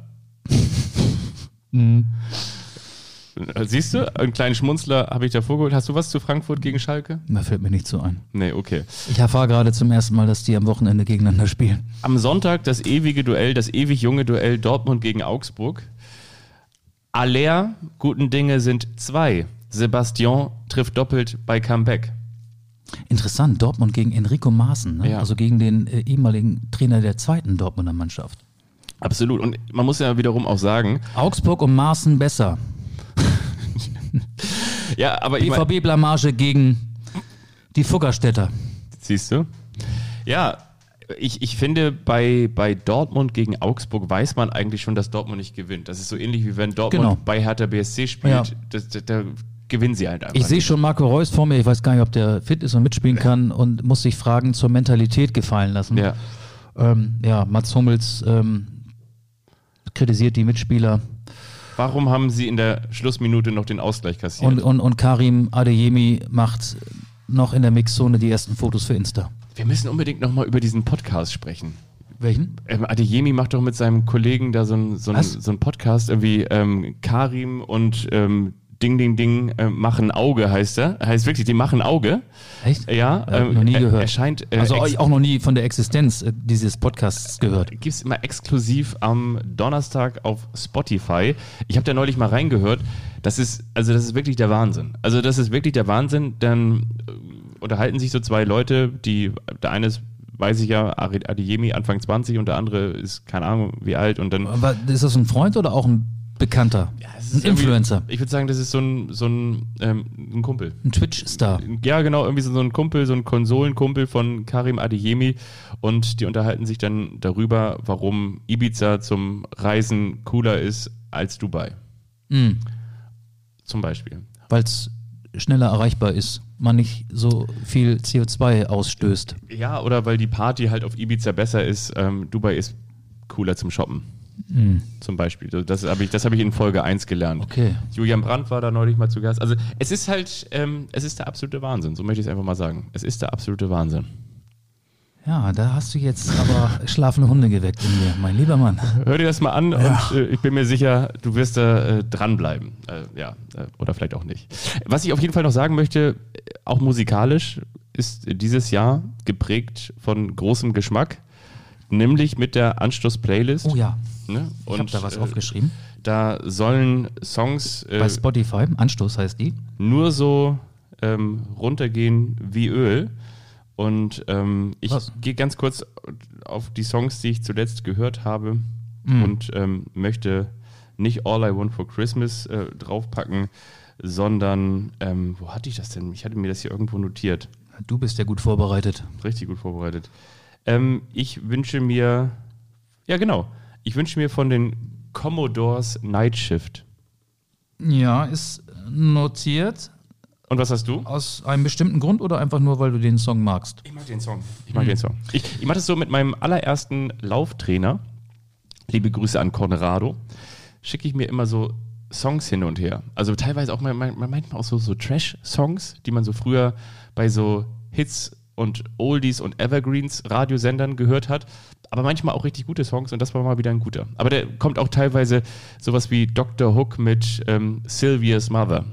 Äh, Siehst du, einen kleinen Schmunzler habe ich da vorgeholt. Hast du was zu Frankfurt gegen Schalke? Da fällt mir nicht so ein. Nee, okay. Ich erfahre gerade zum ersten Mal, dass die am Wochenende gegeneinander spielen. Am Sonntag das ewige Duell, das ewig junge Duell Dortmund gegen Augsburg. Aller guten Dinge sind zwei. Sebastian trifft doppelt bei Comeback. Interessant, Dortmund gegen Enrico Maaßen, ne? Ja. also gegen den äh, ehemaligen Trainer der zweiten Dortmunder Mannschaft. Absolut. Und man muss ja wiederum auch sagen, Augsburg und Maaßen besser. ja, aber ich BVB-Blamage gegen die Fuggerstädter. siehst du? Ja, ich, ich finde, bei, bei Dortmund gegen Augsburg weiß man eigentlich schon, dass Dortmund nicht gewinnt. Das ist so ähnlich wie wenn Dortmund Genau. bei Hertha BSC spielt. Ja. Das, das, da gewinnen sie halt einfach. Ich sehe schon Marco Reus vor mir, ich weiß gar nicht, ob der fit ist und mitspielen kann und muss sich Fragen zur Mentalität gefallen lassen. Ja. ähm, ja Mats Hummels ähm, kritisiert die Mitspieler Warum haben sie in der Schlussminute noch den Ausgleich kassiert? und, und, und Karim Adeyemi macht noch in der Mixzone die ersten Fotos für Insta. Wir müssen unbedingt nochmal über diesen Podcast sprechen. Welchen? Ähm, Adeyemi macht doch mit seinem Kollegen da so einen so so ein Podcast, irgendwie ähm, Karim und ähm, Ding Ding Ding äh, machen Auge heißt er. Heißt wirklich, die machen Auge. Echt? Ja, Äh, noch nie gehört. Erscheint, äh, Also auch noch nie von der Existenz äh, dieses Podcasts gehört. gibt es immer exklusiv am Donnerstag auf Spotify. Ich habe da neulich mal reingehört. Das ist, also das ist wirklich der Wahnsinn. Also das ist wirklich der Wahnsinn. Dann äh, unterhalten sich so zwei Leute, die, der eine ist, weiß ich ja, Adeyemi, Anfang 20 und der andere ist, keine Ahnung, wie alt und dann Aber ist das ein Freund oder auch ein Bekannter? es ein Influencer? Ich würde sagen, das ist so ein, so ein, ähm, ein Kumpel. Ein Twitch-Star? Ja, genau, irgendwie so ein Kumpel, so ein Konsolenkumpel von Karim Adeyemi und die unterhalten sich dann darüber, warum Ibiza zum Reisen cooler ist als Dubai. Mhm. Zum Beispiel. Weil es schneller erreichbar ist, man nicht so viel CO2 ausstößt. Ja, oder weil die Party halt auf Ibiza besser ist, ähm, Dubai ist cooler zum Shoppen. Zum Beispiel. Das habe ich, das hab ich in Folge 1 gelernt. Okay. Julian Brandt war da neulich mal zu Gast. Also es ist halt, ähm, es ist der absolute Wahnsinn, so möchte ich es einfach mal sagen. Es ist der absolute Wahnsinn. Ja, da hast du jetzt aber schlafende Hunde geweckt in mir, mein lieber Mann. Hör dir das mal an und äh, ich bin mir sicher, du wirst da äh, dranbleiben. Äh, ja, äh, oder vielleicht auch nicht. Was ich auf jeden Fall noch sagen möchte, äh, auch musikalisch ist dieses Jahr geprägt von großem Geschmack, nämlich mit der Anstoß-Playlist. Oh ja, Ne? ich habe da was äh, aufgeschrieben. Da sollen Songs äh, Bei Spotify, Anstoß heißt die. nur so ähm, runtergehen wie Öl. Und ähm, ich gehe ganz kurz auf die Songs, die ich zuletzt gehört habe Mhm. und ähm, möchte nicht All I Want for Christmas äh, draufpacken, sondern ähm, wo hatte ich das denn? Ich hatte mir das hier irgendwo notiert. Du bist ja gut vorbereitet. Richtig gut vorbereitet. Ähm, ich wünsche mir, ja genau, ich wünsche mir von den Commodores Night Shift. Ja, ist notiert. Und was hast du? Aus einem bestimmten Grund oder einfach nur, weil du den Song magst? Ich mag den Song. Ich mag den Song. Ich, ich mache das so mit meinem allerersten Lauftrainer. Liebe Grüße an Conrado. Schicke ich mir immer so Songs hin und her. Also teilweise auch mal, manchmal auch so, so Trash-Songs, die man so früher bei so Hits und Oldies und Evergreens Radiosendern gehört hat. Aber manchmal auch richtig gute Songs und das war mal wieder ein guter. Aber der kommt auch teilweise sowas wie Dr. Hook mit ähm, Sylvia's Mother.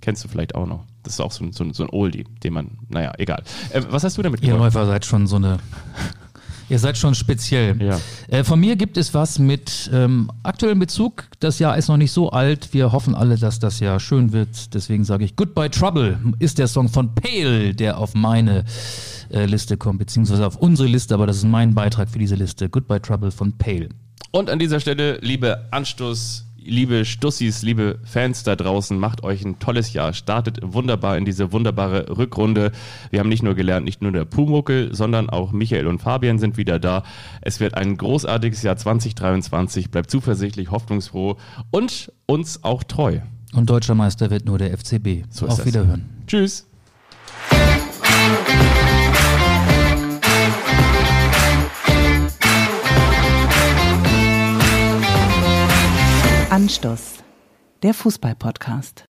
Kennst du vielleicht auch noch. Das ist auch so ein, so ein, so ein Oldie, den man, naja, egal. Äh, was hast du damit Ihr gemacht? Läufer seid schon so eine. Ihr seid schon speziell. Ja. Äh, von mir gibt es was mit ähm, aktuellem Bezug. Das Jahr ist noch nicht so alt. Wir hoffen alle, dass das Jahr schön wird. Deswegen sage ich Goodbye Trouble ist der Song von Pale, der auf meine äh, Liste kommt, beziehungsweise auf unsere Liste, aber das ist mein Beitrag für diese Liste. Goodbye Trouble von Pale. Und an dieser Stelle, liebe liebe Stussis, liebe Fans da draußen, macht euch ein tolles Jahr. Startet wunderbar in diese wunderbare Rückrunde. Wir haben nicht nur gelernt, nicht nur der Pumuckel, sondern auch Michael und Fabian sind wieder da. Es wird ein großartiges Jahr 2023. Bleibt zuversichtlich, hoffnungsfroh und uns auch treu. Und deutscher Meister wird nur der FCB. So Auf. Wiederhören. Tschüss. Anstoß, der Fußball-Podcast.